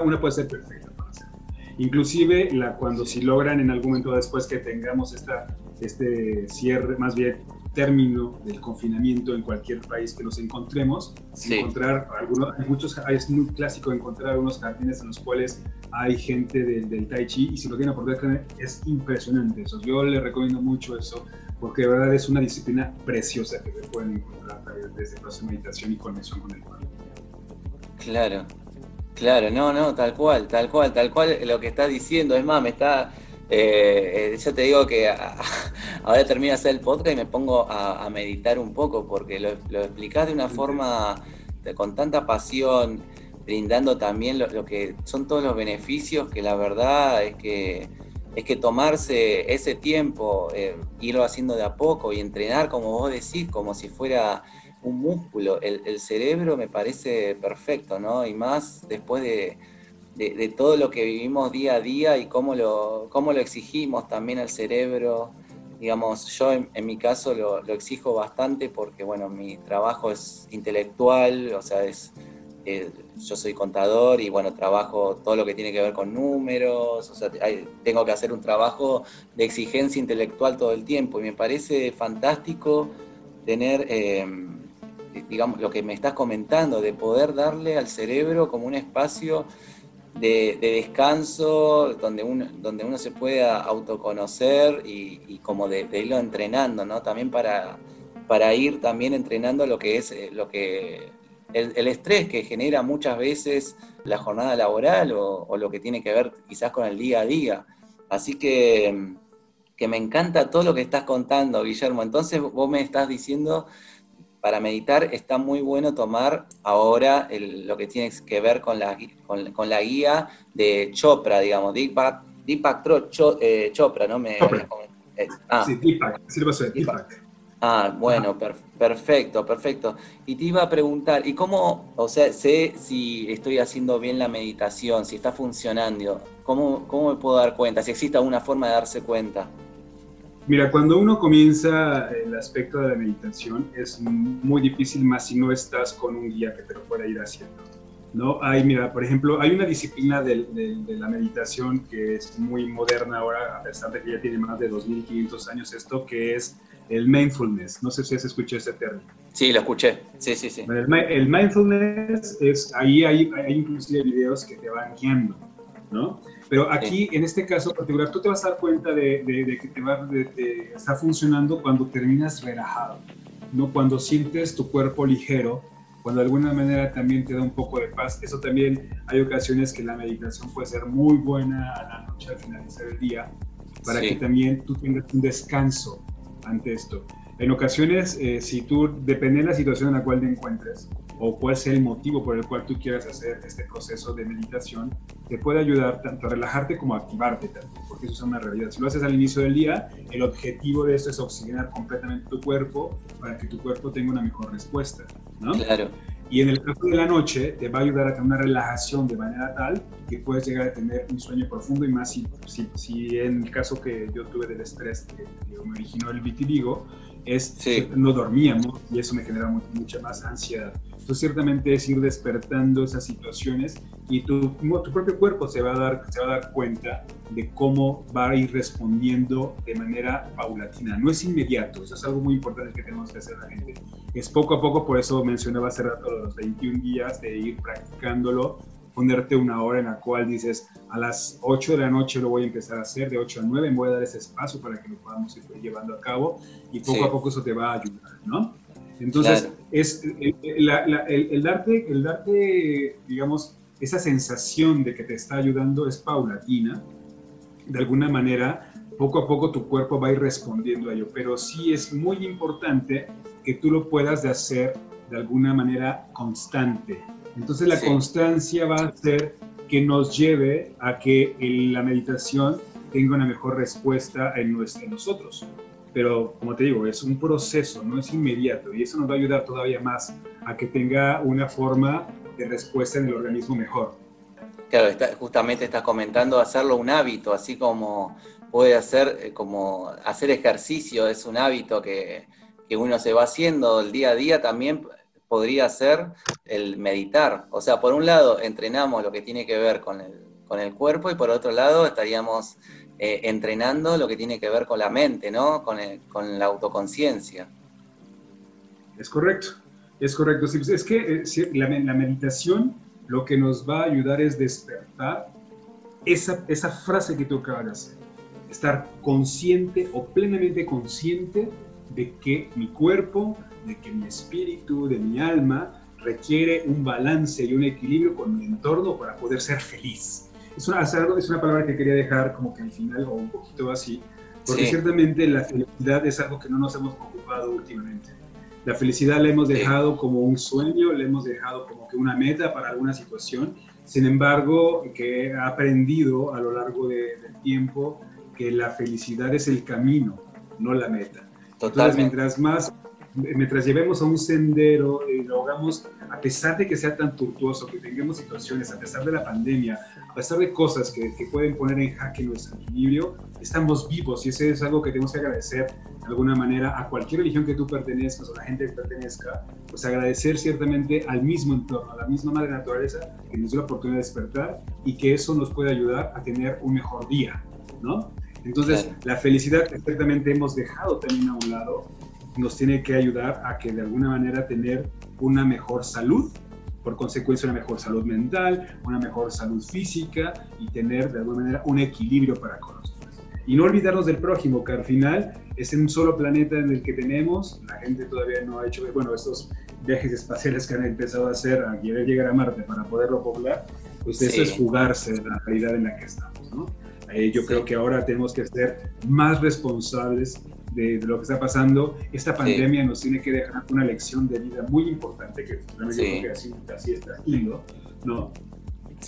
una, puede ser perfecta para hacerlo. Inclusive la, cuando si logran en algún momento después que tengamos esta, este cierre, más bien término del confinamiento en cualquier país que nos encontremos, encontrar algunos, hay muchos, es muy clásico encontrar algunos jardines en los cuales hay gente del, del Tai Chi y si lo tienen oportunidad es impresionante eso. Yo le recomiendo mucho eso porque de verdad es una disciplina preciosa que se pueden encontrar a través de este proceso de meditación y conexión con el cuerpo. Claro, claro, no, no, tal cual, tal cual, tal cual lo que estás diciendo. Es más, me está eh, eh, yo te digo que ahora termino de hacer el podcast y me pongo a, meditar un poco porque lo, lo, explicás de una forma con tanta pasión, brindando también lo, que son todos los beneficios que la verdad es que es que tomarse ese tiempo, eh, irlo haciendo de a poco y entrenar, como vos decís, como si fuera un músculo. el cerebro me parece perfecto, ¿no? Y más después de, de, todo lo que vivimos día a día y cómo lo, cómo lo exigimos también al cerebro. Digamos, yo en, mi caso lo, exijo bastante porque, bueno, mi trabajo es intelectual, o sea, es, eh, yo soy contador y, bueno, trabajo todo lo que tiene que ver con números, o sea, tengo que hacer un trabajo de exigencia intelectual todo el tiempo y me parece fantástico tener... Eh, digamos, lo que me estás comentando, de poder darle al cerebro como un espacio de, descanso, donde uno, donde uno se pueda autoconocer y, como de, irlo entrenando, ¿no? También para, para ir también entrenando lo que es eh, lo que el, estrés que genera muchas veces la jornada laboral o, lo que tiene que ver quizás con el día a día. Así que, que me encanta todo lo que estás contando, Guillermo. Entonces vos me estás diciendo para meditar está muy bueno tomar ahora lo que tiene que ver con la, con, la guía de Chopra, digamos, Deepak, Deepak eh, Chopra, ¿no? Me, eh, ah. Sí, Deepak, Deepak. Ah, bueno, perfecto, perfecto. Y te iba a preguntar, ¿y cómo, o sea, sé si estoy haciendo bien la meditación, si está funcionando? ¿Cómo, cómo me puedo dar cuenta? Si existe alguna forma de darse cuenta. Mira, cuando uno comienza el aspecto de la meditación es muy difícil más si no estás con un guía que te lo pueda ir haciendo. ¿no? Hay, mira, por ejemplo, hay una disciplina de, la meditación que es muy moderna ahora, a pesar de que ya tiene más de 2.500 años esto, que es el mindfulness. No sé si has escuchado ese término. Sí, lo escuché. Sí, sí, sí. El, mindfulness es, ahí hay, hay inclusive videos que te van guiando, ¿no? Pero aquí, en este caso particular, tú te vas a dar cuenta de, que te, va, de, está funcionando cuando terminas relajado, ¿no? Cuando sientes tu cuerpo ligero, cuando de alguna manera también te da un poco de paz. Eso también hay ocasiones que la meditación puede ser muy buena a la noche al finalizar el día, para que también tú tengas un descanso ante esto. En ocasiones, eh, si tú, depende de la situación en la cual te encuentres, o cuál sea el motivo por el cual tú quieras hacer este proceso de meditación, te puede ayudar tanto a relajarte como a activarte también, porque eso es una realidad. Si lo haces al inicio del día, el objetivo de esto es oxigenar completamente tu cuerpo para que tu cuerpo tenga una mejor respuesta, ¿no? Claro. Y en el caso de la noche, te va a ayudar a tener una relajación de manera tal que puedes llegar a tener un sueño profundo y más si, si, si en el caso que yo tuve del estrés que, que me originó el vitiligo, es que no dormíamos y eso me genera mucha más ansiedad. Entonces, ciertamente es ir despertando esas situaciones y tu, tu propio cuerpo se va, a dar, se va a dar cuenta de cómo va a ir respondiendo de manera paulatina. No es inmediato, eso es algo muy importante que tenemos que hacer la gente. Es poco a poco, por eso mencionaba hace rato los 21 días de ir practicándolo ponerte una hora en la cual dices, a las 8 de la noche lo voy a empezar a hacer, de 8 a 9 me voy a dar ese espacio para que lo podamos ir llevando a cabo y poco a poco eso te va a ayudar, ¿no? Entonces, es el, darte, el darte, digamos, esa sensación de que te está ayudando es paulatina. De alguna manera, poco a poco tu cuerpo va a ir respondiendo a ello, pero sí es muy importante que tú lo puedas de hacer de alguna manera constante, entonces la constancia va a hacer que nos lleve a que la meditación tenga una mejor respuesta en, nosotros. Pero como te digo, es un proceso, no es inmediato y eso nos va a ayudar todavía más a que tenga una forma de respuesta en el organismo mejor. Claro, justamente estás comentando hacerlo un hábito, así como puede hacer, eh, como hacer ejercicio es un hábito que, que uno se va haciendo el día a día, también podría ser el meditar. O sea, por un lado entrenamos lo que tiene que ver con el, con el cuerpo y por otro lado estaríamos eh, entrenando lo que tiene que ver con la mente, ¿no? Con, con la autoconciencia. Es correcto, es correcto. Pues, es que eh, la, la, meditación lo que nos va a ayudar es despertar esa, esa frase que tú acabas de hacer. Estar consciente o plenamente consciente de que mi cuerpo, de que mi espíritu, de mi alma requiere un balance y un equilibrio con mi entorno para poder ser feliz. Es una, es una palabra que quería dejar como que al final o un poquito así, porque ciertamente la felicidad es algo que no nos hemos ocupado últimamente. La felicidad la hemos dejado como un sueño, la hemos dejado como que una meta para alguna situación. Sin embargo, que he aprendido a lo largo del tiempo que la felicidad es el camino, no la meta. Totalmente. Entonces, mientras más mientras llevemos a un sendero y lo hagamos, a pesar de que sea tan tortuoso, que tengamos situaciones, a pesar de la pandemia, a pesar de cosas que, que pueden poner en jaque nuestro equilibrio, estamos vivos y eso es algo que tenemos que agradecer de alguna manera a cualquier religión que tú pertenezcas o a la gente que pertenezca, pues agradecer ciertamente al mismo entorno, a la misma madre naturaleza que nos dio la oportunidad de despertar y que eso nos puede ayudar a tener un mejor día, ¿no? Entonces, la felicidad que ciertamente hemos dejado también a un lado nos tiene que ayudar a que de alguna manera tener una mejor salud, por consecuencia una mejor salud mental, una mejor salud física y tener de alguna manera un equilibrio para con nosotros. Y no olvidarnos del prójimo, que al final es un solo planeta en el que tenemos, la gente todavía no ha hecho, bueno, estos viajes espaciales que han empezado a hacer, a querer llegar a Marte para poderlo poblar, pues eso es jugarse de la realidad en la que estamos, ¿no? Eh, yo creo que ahora tenemos que ser más responsables de, lo que está pasando, esta pandemia nos tiene que dejar una lección de vida muy importante, que realmente creo que así, así está haciendo, ¿no?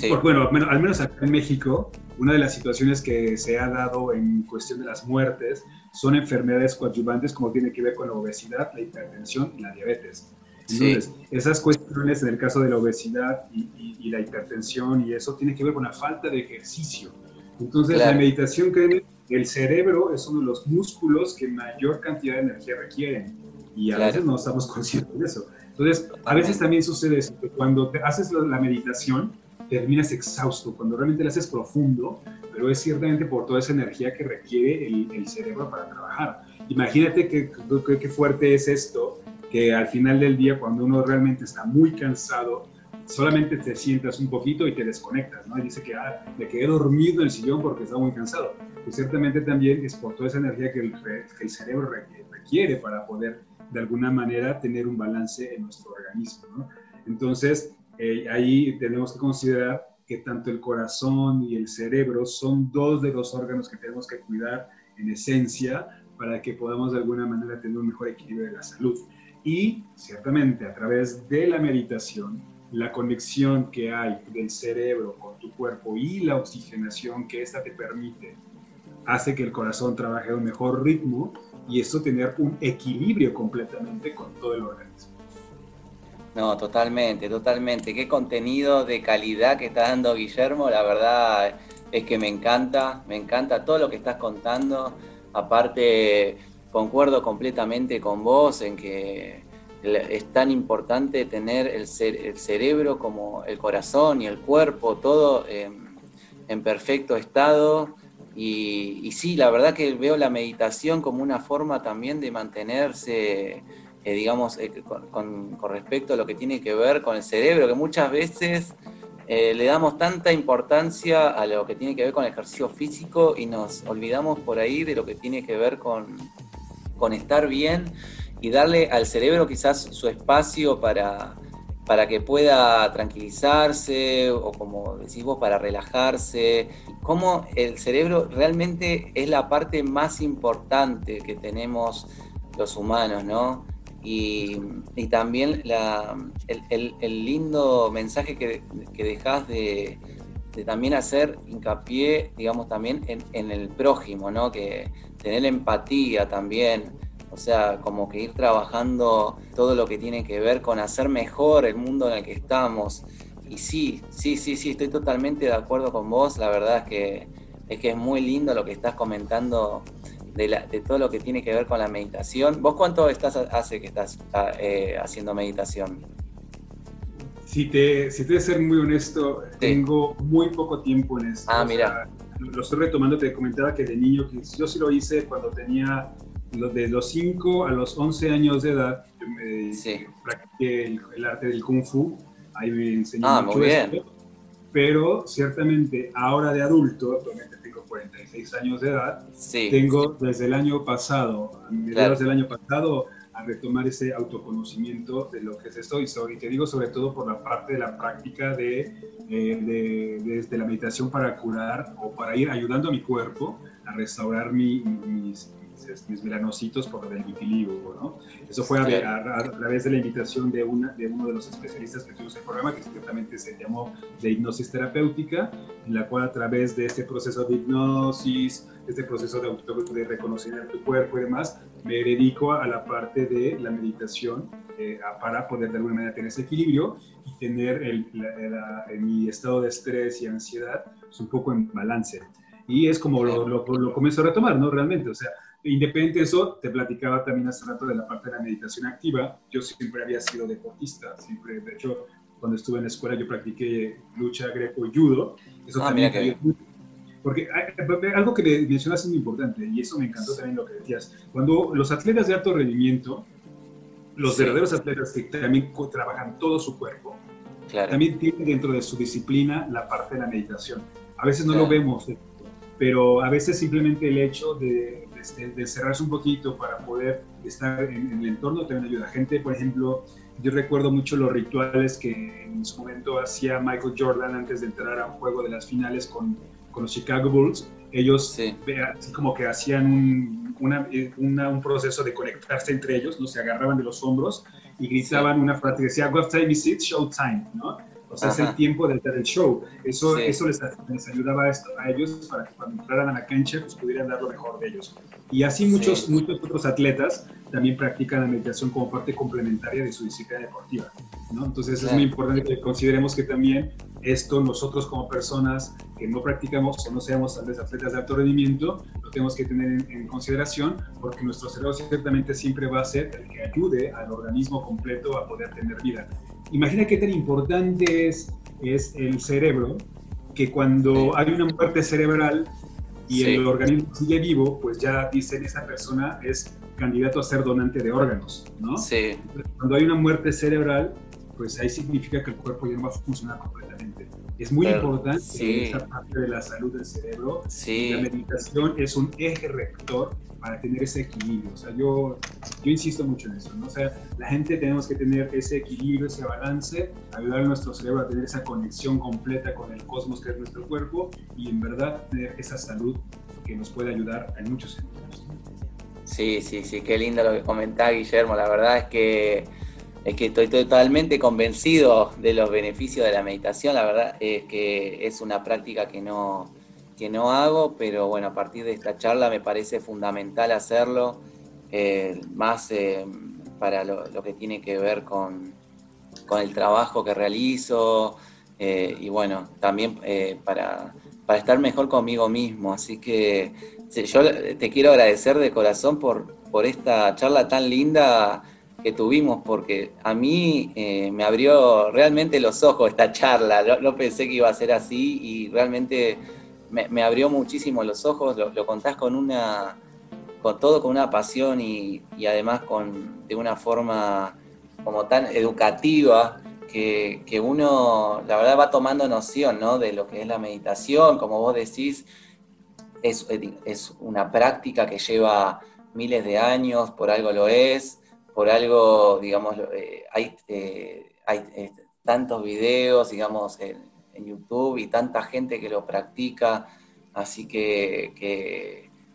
Porque, bueno, al menos acá en México, una de las situaciones que se ha dado en cuestión de las muertes son enfermedades coadyuvantes como tiene que ver con la obesidad, la hipertensión y la diabetes. Entonces, esas cuestiones en el caso de la obesidad y, y, la hipertensión y eso tiene que ver con la falta de ejercicio. Entonces, la meditación, créeme, el cerebro es uno de los músculos que mayor cantidad de energía requieren y a veces no estamos conscientes de eso. Entonces, a veces también sucede eso, que cuando te haces la meditación, terminas exhausto, cuando realmente lo haces profundo, pero es ciertamente por toda esa energía que requiere el, cerebro para trabajar. Imagínate qué que, que fuerte es esto, que al final del día, cuando uno realmente está muy cansado, solamente te sientas un poquito y te desconectas, ¿no? Y dice que ah, me quedé dormido en el sillón porque estaba muy cansado. Pues ciertamente también es por toda esa energía que el, que el cerebro requiere para poder de alguna manera tener un balance en nuestro organismo, ¿no? Entonces, eh, ahí tenemos que considerar que tanto el corazón y el cerebro son dos de los órganos que tenemos que cuidar en esencia para que podamos de alguna manera tener un mejor equilibrio de la salud. Y ciertamente a través de la meditación la conexión que hay del cerebro con tu cuerpo y la oxigenación que esta te permite hace que el corazón trabaje a un mejor ritmo y eso tener un equilibrio completamente con todo el organismo. No, totalmente, totalmente. Qué contenido de calidad que está dando Guillermo, la verdad es que me encanta, me encanta todo lo que estás contando. Aparte, concuerdo completamente con vos en que es tan importante tener el, cerebro como el corazón y el cuerpo, todo en, perfecto estado. Y, sí, la verdad que veo la meditación como una forma también de mantenerse, eh, digamos, eh, con, respecto a lo que tiene que ver con el cerebro, que muchas veces eh, le damos tanta importancia a lo que tiene que ver con el ejercicio físico y nos olvidamos por ahí de lo que tiene que ver con, con estar bien y darle al cerebro quizás su espacio para, para que pueda tranquilizarse o como decís vos, para relajarse. Cómo el cerebro realmente es la parte más importante que tenemos los humanos, ¿no? Y, también la, el, lindo mensaje que, que dejás de, también hacer hincapié, digamos, también en, en el prójimo, ¿no? Que tener empatía también, o sea, como que ir trabajando todo lo que tiene que ver con hacer mejor el mundo en el que estamos. Y sí, sí, sí, sí, estoy totalmente de acuerdo con vos. La verdad es que es, que es muy lindo lo que estás comentando de, todo lo que tiene que ver con la meditación. ¿Vos cuánto estás hace que estás ah, eh, haciendo meditación? Si te, si te de ser muy honesto, tengo muy poco tiempo en esto. Ah, mira. lo estoy retomando, te comentaba que de niño, yo sí lo hice cuando tenía de los 5 a los 11 años de edad, eh, practiqué el, arte del kung fu, ahí me enseñó ah, mucho muy pero ciertamente ahora de adulto, actualmente tengo 46 años de edad, tengo desde el año pasado, a mediados del año pasado, a retomar ese autoconocimiento de lo que es esto. Y, sobre, y te digo sobre todo por la parte de la práctica de, eh, de, la meditación para curar o para ir ayudando a mi cuerpo a restaurar mi, mis, mis melanocitos por el vitiligo, ¿no? Eso fue a, través de la invitación de, una, de uno de los especialistas que tuvimos el programa, que ciertamente se llamó de hipnosis terapéutica, en la cual a través de este proceso de hipnosis, este proceso de, de reconocimiento de tu cuerpo y demás, me dedico a la parte de la meditación eh, para poder de alguna manera tener ese equilibrio y tener el, mi estado de estrés y ansiedad pues, un poco en balance. Y es como lo, lo, lo comienzo a retomar, ¿no? Realmente, o sea, Independiente de eso, te platicaba también hace rato de la parte de la meditación activa. Yo siempre había sido deportista, siempre, de hecho, cuando estuve en la escuela yo practiqué lucha greco y judo. Eso ah, también mira que... Porque algo que mencionas es muy importante y eso me encantó también lo que decías. Cuando los atletas de alto rendimiento, los verdaderos atletas que también trabajan todo su cuerpo, también tienen dentro de su disciplina la parte de la meditación. A veces no lo vemos, pero a veces simplemente el hecho de este, de, cerrarse un poquito para poder estar en, el entorno también ayuda. Gente, por ejemplo, yo recuerdo mucho los rituales que en su momento hacía Michael Jordan antes de entrar a un juego de las finales con, con los Chicago Bulls. Ellos así como que hacían un, un proceso de conectarse entre ellos, ¿no? se agarraban de los hombros y gritaban una frase que decía, What time is it? Show time, ¿no? O sea, es el tiempo del, del show. Eso, eso les, les, ayudaba a, esto, a, ellos para que cuando entraran a la cancha pues pudieran dar lo mejor de ellos. Y así muchos, muchos otros atletas también practican la meditación como parte complementaria de su disciplina deportiva. ¿no? Entonces es muy importante que consideremos que también esto nosotros como personas que no practicamos o no seamos tal vez atletas de alto rendimiento, lo tenemos que tener en, en consideración porque nuestro cerebro ciertamente siempre va a ser el que ayude al organismo completo a poder tener vida. Imagina qué tan importante es, es el cerebro que cuando hay una muerte cerebral y el organismo sigue vivo, pues ya dicen esa persona es candidato a ser donante de órganos, ¿no? Sí. Cuando hay una muerte cerebral, pues ahí significa que el cuerpo ya no va a funcionar completamente. Es muy importante esa parte de la salud del cerebro. Sí. La meditación es un eje rector para tener ese equilibrio. O sea, yo, yo insisto mucho en eso, ¿no? O sea, la gente tenemos que tener ese equilibrio, ese balance, ayudar a nuestro cerebro a tener esa conexión completa con el cosmos que es nuestro cuerpo y en verdad tener esa salud que nos puede ayudar en muchos sentidos. Sí, sí, sí, qué lindo lo que comentaba Guillermo. La verdad es que es que estoy totalmente convencido de los beneficios de la meditación. La verdad es que es una práctica que no, que no hago, pero bueno, a partir de esta charla me parece fundamental hacerlo, eh, más eh, para lo, que tiene que ver con, el trabajo que realizo eh, y bueno, también para, para, estar mejor conmigo mismo. Así que yo te quiero agradecer de corazón por, por esta charla tan linda que tuvimos, porque a mí me abrió realmente los ojos esta charla. no pensé que iba a ser así y realmente me, abrió muchísimo los ojos, lo, contás con una, con todo con una pasión y, además con, de una forma como tan educativa que, uno, la verdad, va tomando noción ¿no? de lo que es la meditación, como vos decís, es, es una práctica que lleva miles de años, por algo lo es, por algo, digamos, eh, hay, eh, hay eh, tantos videos, digamos, en YouTube y tanta gente que lo practica. Así que,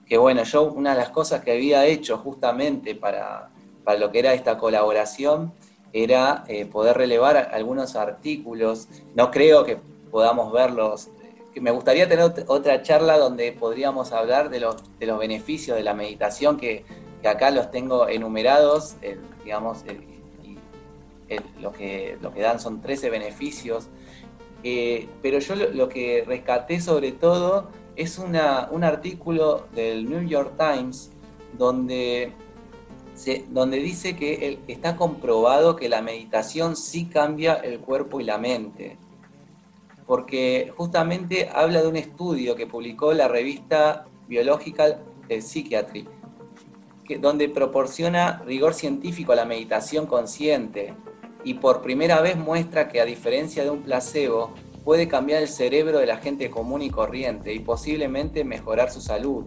que, bueno, yo una de las cosas que había hecho justamente para, para lo que era esta colaboración era poder relevar algunos artículos. No creo que podamos verlos. Me gustaría tener otra charla donde podríamos hablar de los, de los beneficios de la meditación, que, que acá los tengo enumerados, digamos, lo, que, lo que dan son 13 beneficios eh, pero yo lo, que rescaté sobre todo es un artículo del New York Times donde, donde dice que está comprobado que la meditación sí cambia el cuerpo y la mente. Porque justamente habla de un estudio que publicó la revista Biological Psychiatry, donde proporciona rigor científico a la meditación consciente y por primera vez muestra que a diferencia de un placebo, puede cambiar el cerebro de la gente común y corriente y posiblemente mejorar su salud.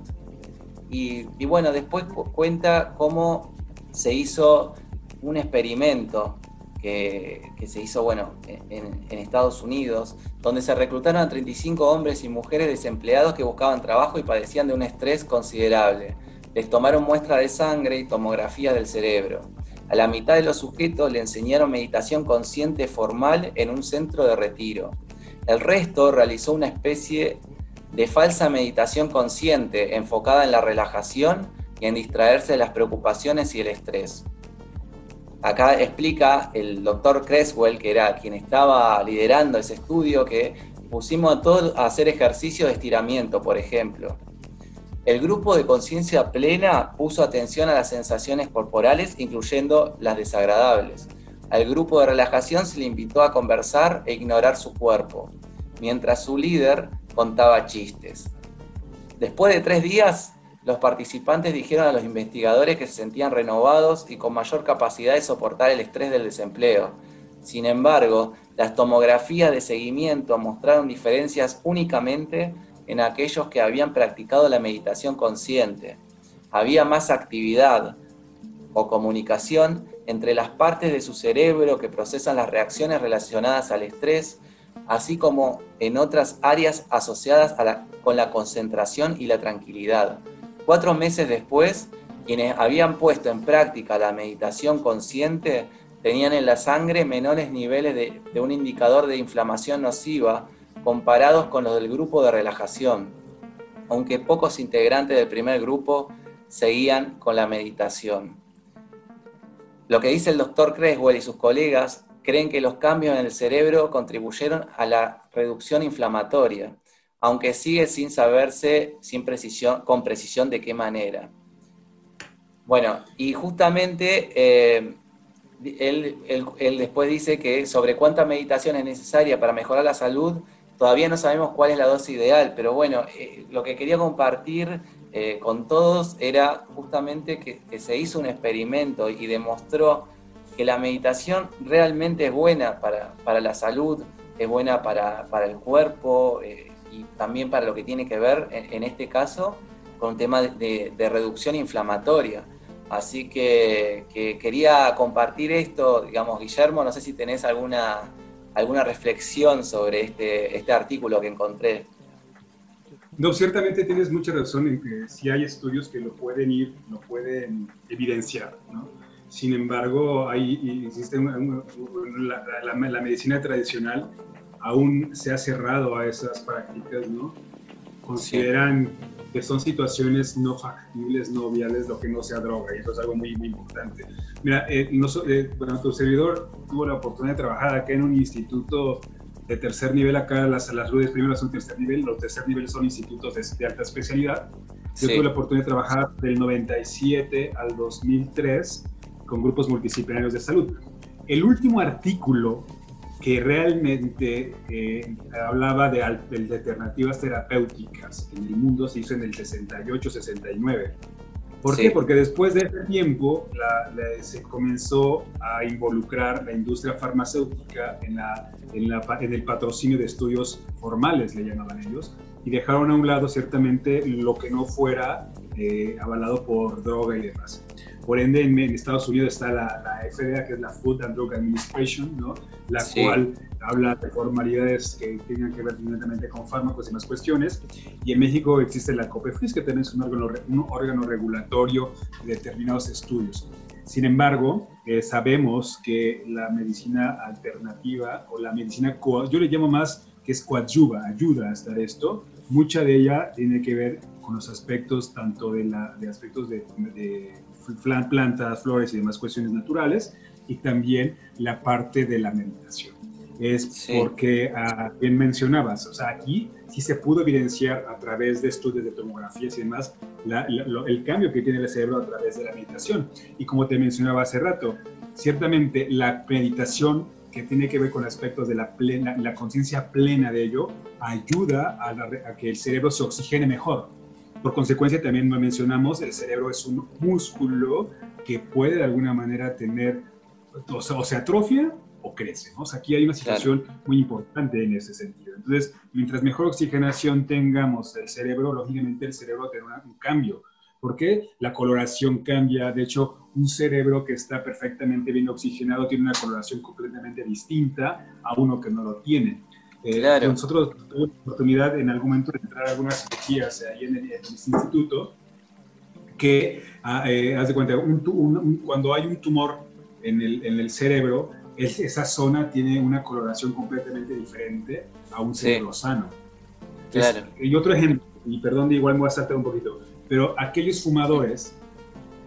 Y, bueno, después cuenta cómo se hizo un experimento que, se hizo bueno, en, en, Estados Unidos, donde se reclutaron a 35 hombres y mujeres desempleados que buscaban trabajo y padecían de un estrés considerable. Les tomaron muestra de sangre y tomografías del cerebro. A la mitad de los sujetos le enseñaron meditación consciente formal en un centro de retiro. El resto realizó una especie de falsa meditación consciente enfocada en la relajación y en distraerse de las preocupaciones y el estrés. Acá explica el doctor Creswell, que era quien estaba liderando ese estudio, que pusimos a todos a hacer ejercicios de estiramiento, por ejemplo. El grupo de conciencia plena puso atención a las sensaciones corporales, incluyendo las desagradables. Al grupo de relajación se le invitó a conversar e ignorar su cuerpo, mientras su líder contaba chistes. Después de tres días, los participantes dijeron a los investigadores que se sentían renovados y con mayor capacidad de soportar el estrés del desempleo. Sin embargo, las tomografías de seguimiento mostraron diferencias únicamente en aquellos que habían practicado la meditación consciente. Había más actividad o comunicación entre las partes de su cerebro que procesan las reacciones relacionadas al estrés, así como en otras áreas asociadas con la concentración y la tranquilidad. Cuatro meses después, quienes habían puesto en práctica la meditación consciente tenían en la sangre menores niveles de un indicador de inflamación nociva comparados con los del grupo de relajación, aunque pocos integrantes del primer grupo seguían con la meditación. Lo que dice el doctor Creswell y sus colegas creen que los cambios en el cerebro contribuyeron a la reducción inflamatoria, aunque sigue sin saberse sin precisión, con precisión de qué manera. Bueno, y justamente eh, él, él, después dice que sobre cuánta meditación es necesaria para mejorar la salud, Todavía no sabemos cuál es la dosis ideal, pero bueno, eh, lo que quería compartir eh, con todos era justamente que, se hizo un experimento y demostró que la meditación realmente es buena para, la salud, es buena para, el cuerpo eh, y también para lo que tiene que ver, en, este caso, con un tema de, de reducción inflamatoria. Así que, que, quería compartir esto, digamos, Guillermo, no sé si tenés alguna alguna reflexión sobre este, este artículo que encontré. No, ciertamente tienes mucha razón en que sí hay estudios que lo pueden ir, lo pueden evidenciar, ¿no? Sin embargo, hay, existe la, la, medicina tradicional aún se ha cerrado a esas prácticas, ¿no? Consideran que son situaciones no factibles, no viales, lo que no sea droga, y eso es algo muy, muy importante. Mira, eh, eh, bueno, tu servidor tuvo la oportunidad de trabajar acá en un instituto de tercer nivel, acá las, las ruedas primero son tercer nivel, los tercer nivel son institutos de, alta especialidad. Yo tuve la oportunidad de trabajar del 97 al 2003 con grupos multidisciplinarios de salud. El último artículo que realmente eh, hablaba de, alternativas terapéuticas en el mundo se hizo en el 68-69. ¿Por qué? Porque después de ese tiempo se comenzó a involucrar la industria farmacéutica en, la, en, el patrocinio de estudios formales, le llamaban ellos, y dejaron a un lado ciertamente lo que no fuera eh, avalado por droga y demás. Por ende, en, Estados Unidos está la, FDA, que es la Food and Drug Administration, ¿no? la cual habla de formalidades que tengan que ver directamente con fármacos y más cuestiones. Y en México existe la COPEFRIS, que también es un órgano, un órgano regulatorio de determinados estudios. Sin embargo, eh, sabemos que la medicina alternativa o la medicina, yo le llamo más que es coadyuva, ayuda a estar esto, mucha de ella tiene que ver con los aspectos tanto de, la, de aspectos de, de plantas, flores y demás cuestiones naturales, y también la parte de la meditación. Es porque, ah, bien mencionabas, o sea, aquí sí se pudo evidenciar a través de estudios de tomografías y demás el cambio que tiene el cerebro a través de la meditación. Y como te mencionaba hace rato, ciertamente la meditación que tiene que ver con aspectos de la, plena, la conciencia plena de ello, ayuda a, a, que el cerebro se oxigene mejor. Por consecuencia, también mencionamos, el cerebro es un músculo que puede de alguna manera tener, o, sea, o se atrofia o crece. ¿no? O sea, aquí hay una situación muy importante en ese sentido. Entonces, mientras mejor oxigenación tengamos el cerebro, lógicamente el cerebro tendrá un cambio. ¿Por qué? La coloración cambia. De hecho, un cerebro que está perfectamente bien oxigenado tiene una coloración completamente distinta a uno que no lo tiene. Eh, claro. Nosotros tuvimos la oportunidad en algún momento de entrar a algunas cirugías ahí en, el, instituto que, ah, eh, haz de cuenta, cuando hay un tumor en el, en el cerebro, esa zona tiene una coloración completamente diferente a un cerebro sano. claro. Y otro ejemplo, y perdón, igual me voy a saltar un poquito, pero aquellos fumadores,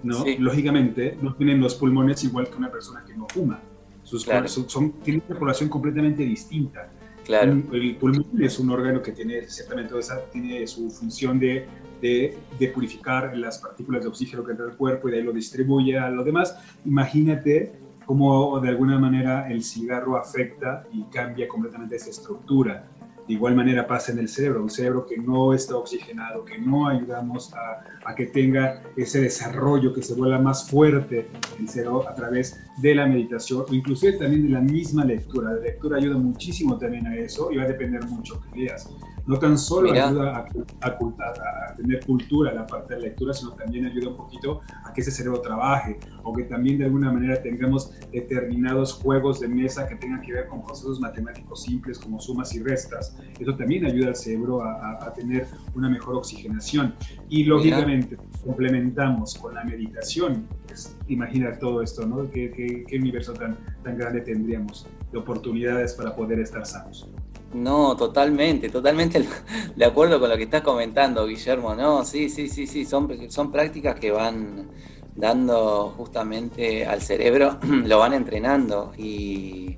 ¿no? Lógicamente, no tienen los pulmones igual que una persona que no fuma. Sus son, tienen una coloración completamente distinta. Claro. el pulmón es un órgano que tiene ciertamente tiene su función de, de, de, purificar las partículas de oxígeno que entra al cuerpo y de ahí lo distribuye a lo demás. Imagínate cómo de alguna manera el cigarro afecta y cambia completamente esa estructura. De igual manera pasa en el cerebro, un cerebro que no está oxigenado, que no ayudamos a, que tenga ese desarrollo, que se vuelva más fuerte el cerebro a través de la meditación o inclusive también de la misma lectura. La lectura ayuda muchísimo también a eso y va a depender mucho que leas no tan solo ayuda a, a, tener cultura la parte de la lectura, sino también ayuda un poquito a que ese cerebro trabaje o que también de alguna manera tengamos determinados juegos de mesa que tengan que ver con procesos matemáticos simples como sumas y restas. Eso también ayuda al cerebro a, tener una mejor oxigenación. Y lógicamente complementamos con la meditación. Pues, imagina todo esto, ¿no? ¿Qué, qué, qué universo tan, tan grande tendríamos de oportunidades para poder estar sanos? No, totalmente, totalmente de acuerdo con lo que estás comentando, Guillermo. No, sí, sí, sí, sí, son, son prácticas que van dando justamente al cerebro, lo van entrenando y,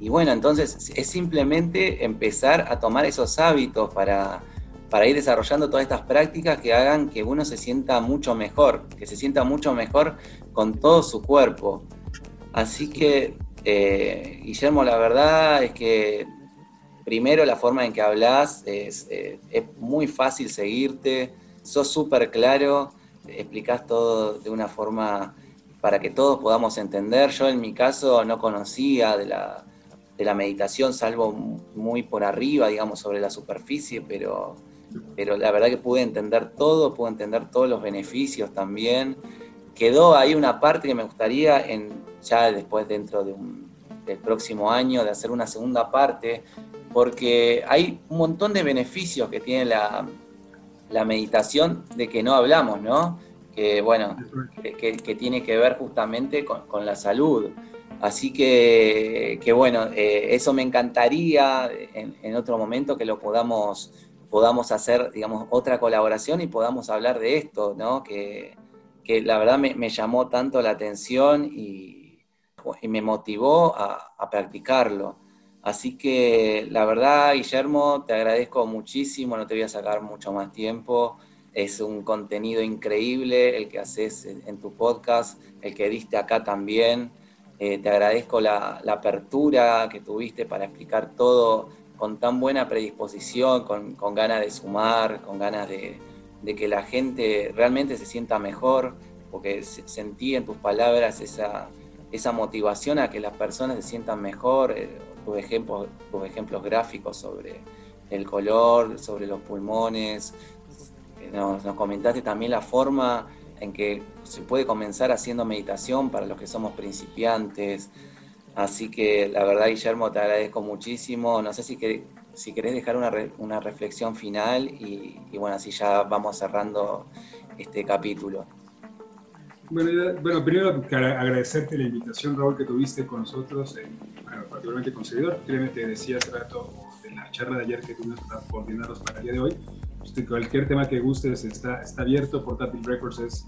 y bueno, entonces es simplemente empezar a tomar esos hábitos para, para ir desarrollando todas estas prácticas que hagan que uno se sienta mucho mejor, que se sienta mucho mejor con todo su cuerpo. Así que, eh, Guillermo, la verdad es que primero la forma en que hablas es, eh, muy fácil seguirte, sos súper claro, explicás todo de una forma para que todos podamos entender. Yo en mi caso no conocía de la, de la meditación, salvo muy por arriba, digamos, sobre la superficie, pero, pero la verdad que pude entender todo, pude entender todos los beneficios también. Quedó ahí una parte que me gustaría, en, ya después dentro de del próximo año, de hacer una segunda parte, porque hay un montón de beneficios que tiene la, meditación de que no hablamos, ¿no? Que bueno, que, tiene que ver justamente con, la salud. Así que, bueno, eh, eso me encantaría en, otro momento que lo podamos, podamos hacer, digamos, otra colaboración y podamos hablar de esto, ¿no? Que, la verdad me, llamó tanto la atención y, me motivó a practicarlo. Así que la verdad, Guillermo, te agradezco muchísimo, no te voy a sacar mucho más tiempo. Es un contenido increíble el que haces en, tu podcast, el que diste acá también. Eh, te agradezco la, apertura que tuviste para explicar todo con tan buena predisposición, con, ganas de sumar, con ganas de, que la gente realmente se sienta mejor, porque sentí en tus palabras esa, esa motivación a que las personas se sientan mejor. Eh, tus ejemplos, tus ejemplos gráficos sobre el color, sobre los pulmones. Nos, comentaste también la forma en que se puede comenzar haciendo meditación para los que somos principiantes. Así que la verdad, Guillermo, te agradezco muchísimo. No sé si, si querés dejar una, una reflexión final y, bueno, así ya vamos cerrando este capítulo. Bueno, bueno, primero agradecerte la invitación, Raúl, que tuviste con nosotros, particularmente con Seguidor. Créeme, te decía hace rato en la charla de ayer que tuvimos para coordinarlos para el día de hoy. Usted, cualquier tema que gustes está, está abierto. Portátil Records es,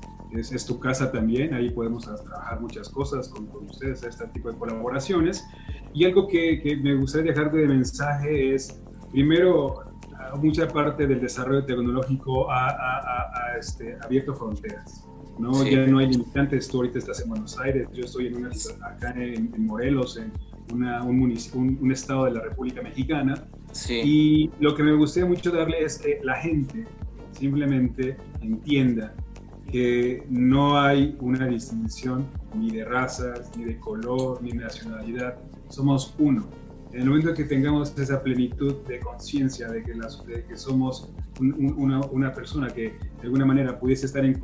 es, tu casa también. Ahí podemos trabajar muchas cosas con, con ustedes, este tipo de colaboraciones. Y algo que, que me gustaría dejarte de mensaje es, primero, mucha parte del desarrollo tecnológico ha, ha, ha este, abierto fronteras ¿no? Ya no hay limitantes, tú ahorita estás en Buenos Aires, yo estoy en una, acá en, Morelos, en una, un, un, estado de la República Mexicana. Y lo que me gustaría mucho darle es que la gente simplemente entienda que no hay una distinción ni de razas, ni de color, ni de nacionalidad. Somos uno. En el momento que tengamos esa plenitud de conciencia de, que que somos una, persona que de alguna manera pudiese estar en,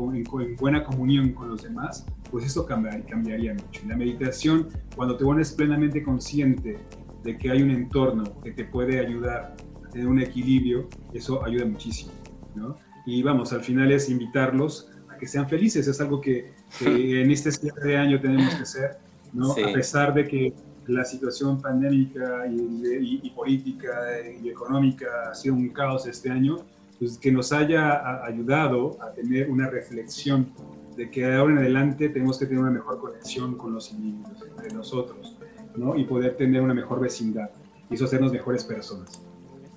buena comunión con los demás, pues eso cambiaría, cambiaría mucho. La meditación, cuando te pones plenamente consciente de que hay un entorno que te puede ayudar a tener un equilibrio, eso ayuda muchísimo. ¿no? Y vamos, al final es invitarlos que sean felices. Es algo que, en este cierre de año tenemos que hacer, ¿no? A pesar de que la situación pandémica y, política y económica ha sido un caos este año, pues que nos haya ayudado a tener una reflexión de que ahora en adelante tenemos que tener una mejor conexión con los individuos, entre nosotros, ¿no? Y poder tener una mejor vecindad y eso hacernos mejores personas.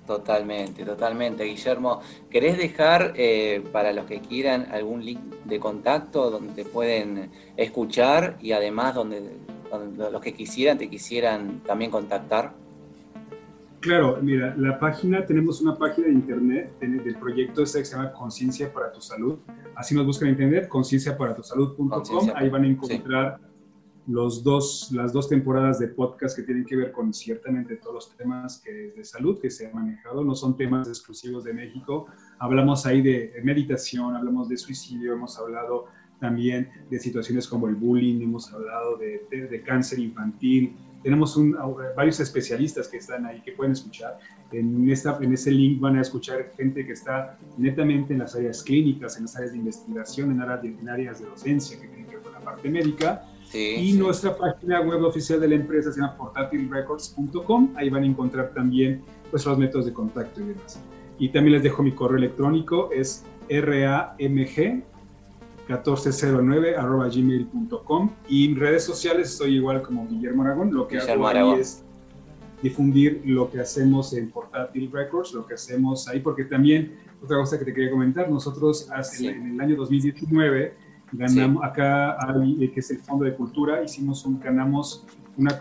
Totalmente, totalmente. Guillermo, ¿querés dejar eh, para los que quieran algún link de contacto donde te pueden escuchar y además donde, los que quisieran te quisieran también contactar? Claro, mira, la página, tenemos una página de internet del proyecto este que se llama Conciencia para tu Salud. Así nos buscan en internet, concienciaparatusalud.com. Ahí van a encontrar los dos, las dos temporadas de podcast que tienen que ver con ciertamente todos los temas que, de salud que se han manejado, no son temas exclusivos de México. Hablamos ahí de meditación, hablamos de suicidio, hemos hablado también de situaciones como el bullying, hemos hablado de, de, cáncer infantil. Tenemos un, varios especialistas que están ahí que pueden escuchar. En, esta, en ese link van a escuchar gente que está netamente en las áreas clínicas, en las áreas de investigación, en áreas de, en áreas de docencia que tienen que ver con la parte médica y nuestra página web oficial de la empresa se llama portatilrecords.com. Ahí van a encontrar también pues, los métodos de contacto y demás. Y también les dejo mi correo electrónico, es ramg 1409 gmail.com y en redes sociales estoy igual como Guillermo Aragón. Lo que hago ahí es difundir lo que hacemos en Portátil Records, lo que hacemos ahí, porque también otra cosa que te quería comentar, nosotros hace, en el año 2019 Ganamos, Acá, hay, eh, que es el Fondo de Cultura, hicimos un, ganamos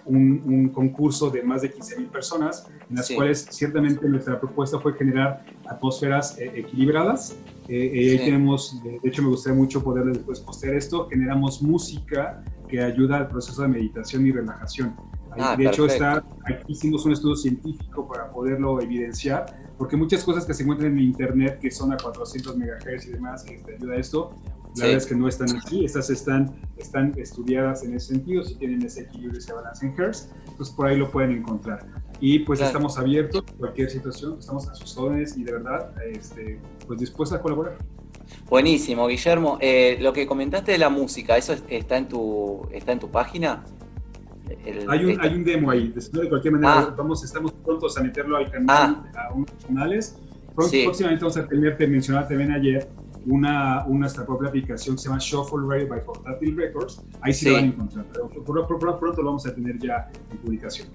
un, concurso de más de 15 mil personas, en las cuales ciertamente nuestra propuesta fue generar atmósferas eh, equilibradas. Eh, ahí tenemos, de, hecho me gustaría mucho poder después postear esto, generamos música que ayuda al proceso de meditación y relajación. Ah, de hecho, está, aquí hicimos un estudio científico para poderlo evidenciar, porque muchas cosas que se encuentran en Internet, que son a 400 MHz y demás, que te ayuda a esto, la verdad es que no están aquí, estas están, están estudiadas en ese sentido, si tienen ese equilibrio, ese balance en Hertz, entonces por ahí lo pueden encontrar. Y pues estamos abiertos a cualquier situación, estamos a sus órdenes y de verdad, este, pues dispuestos a colaborar. Buenísimo, Guillermo. Eh, lo que comentaste de la música, ¿eso está en tu, está en tu página? hay, un, hay un demo ahí, de cualquier manera, ah. vamos, estamos prontos a meterlo al canal, ah. a unos canales. Próximamente vamos a tener, te mencionaba también ayer, una, una nuestra propia aplicación que se llama Shuffle Radio by Portátil Records. Ahí sí, lo van a encontrar, pero pronto lo vamos a tener ya en publicación.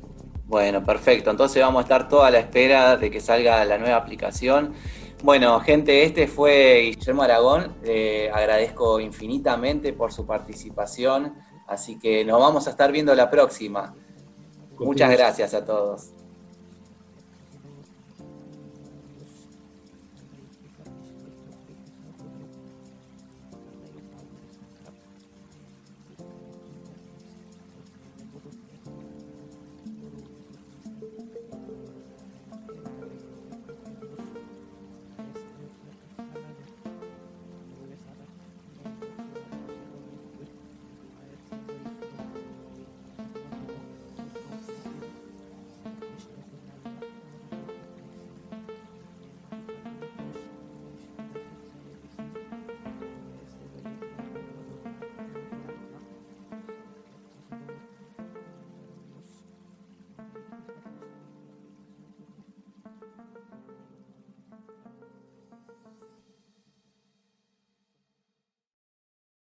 Bueno, perfecto. Entonces vamos a estar toda a la espera de que salga la nueva aplicación. Bueno, gente, este fue Guillermo Aragón. agradezco infinitamente por su participación. Así que nos vamos a estar viendo la próxima. Muchas gracias a todos.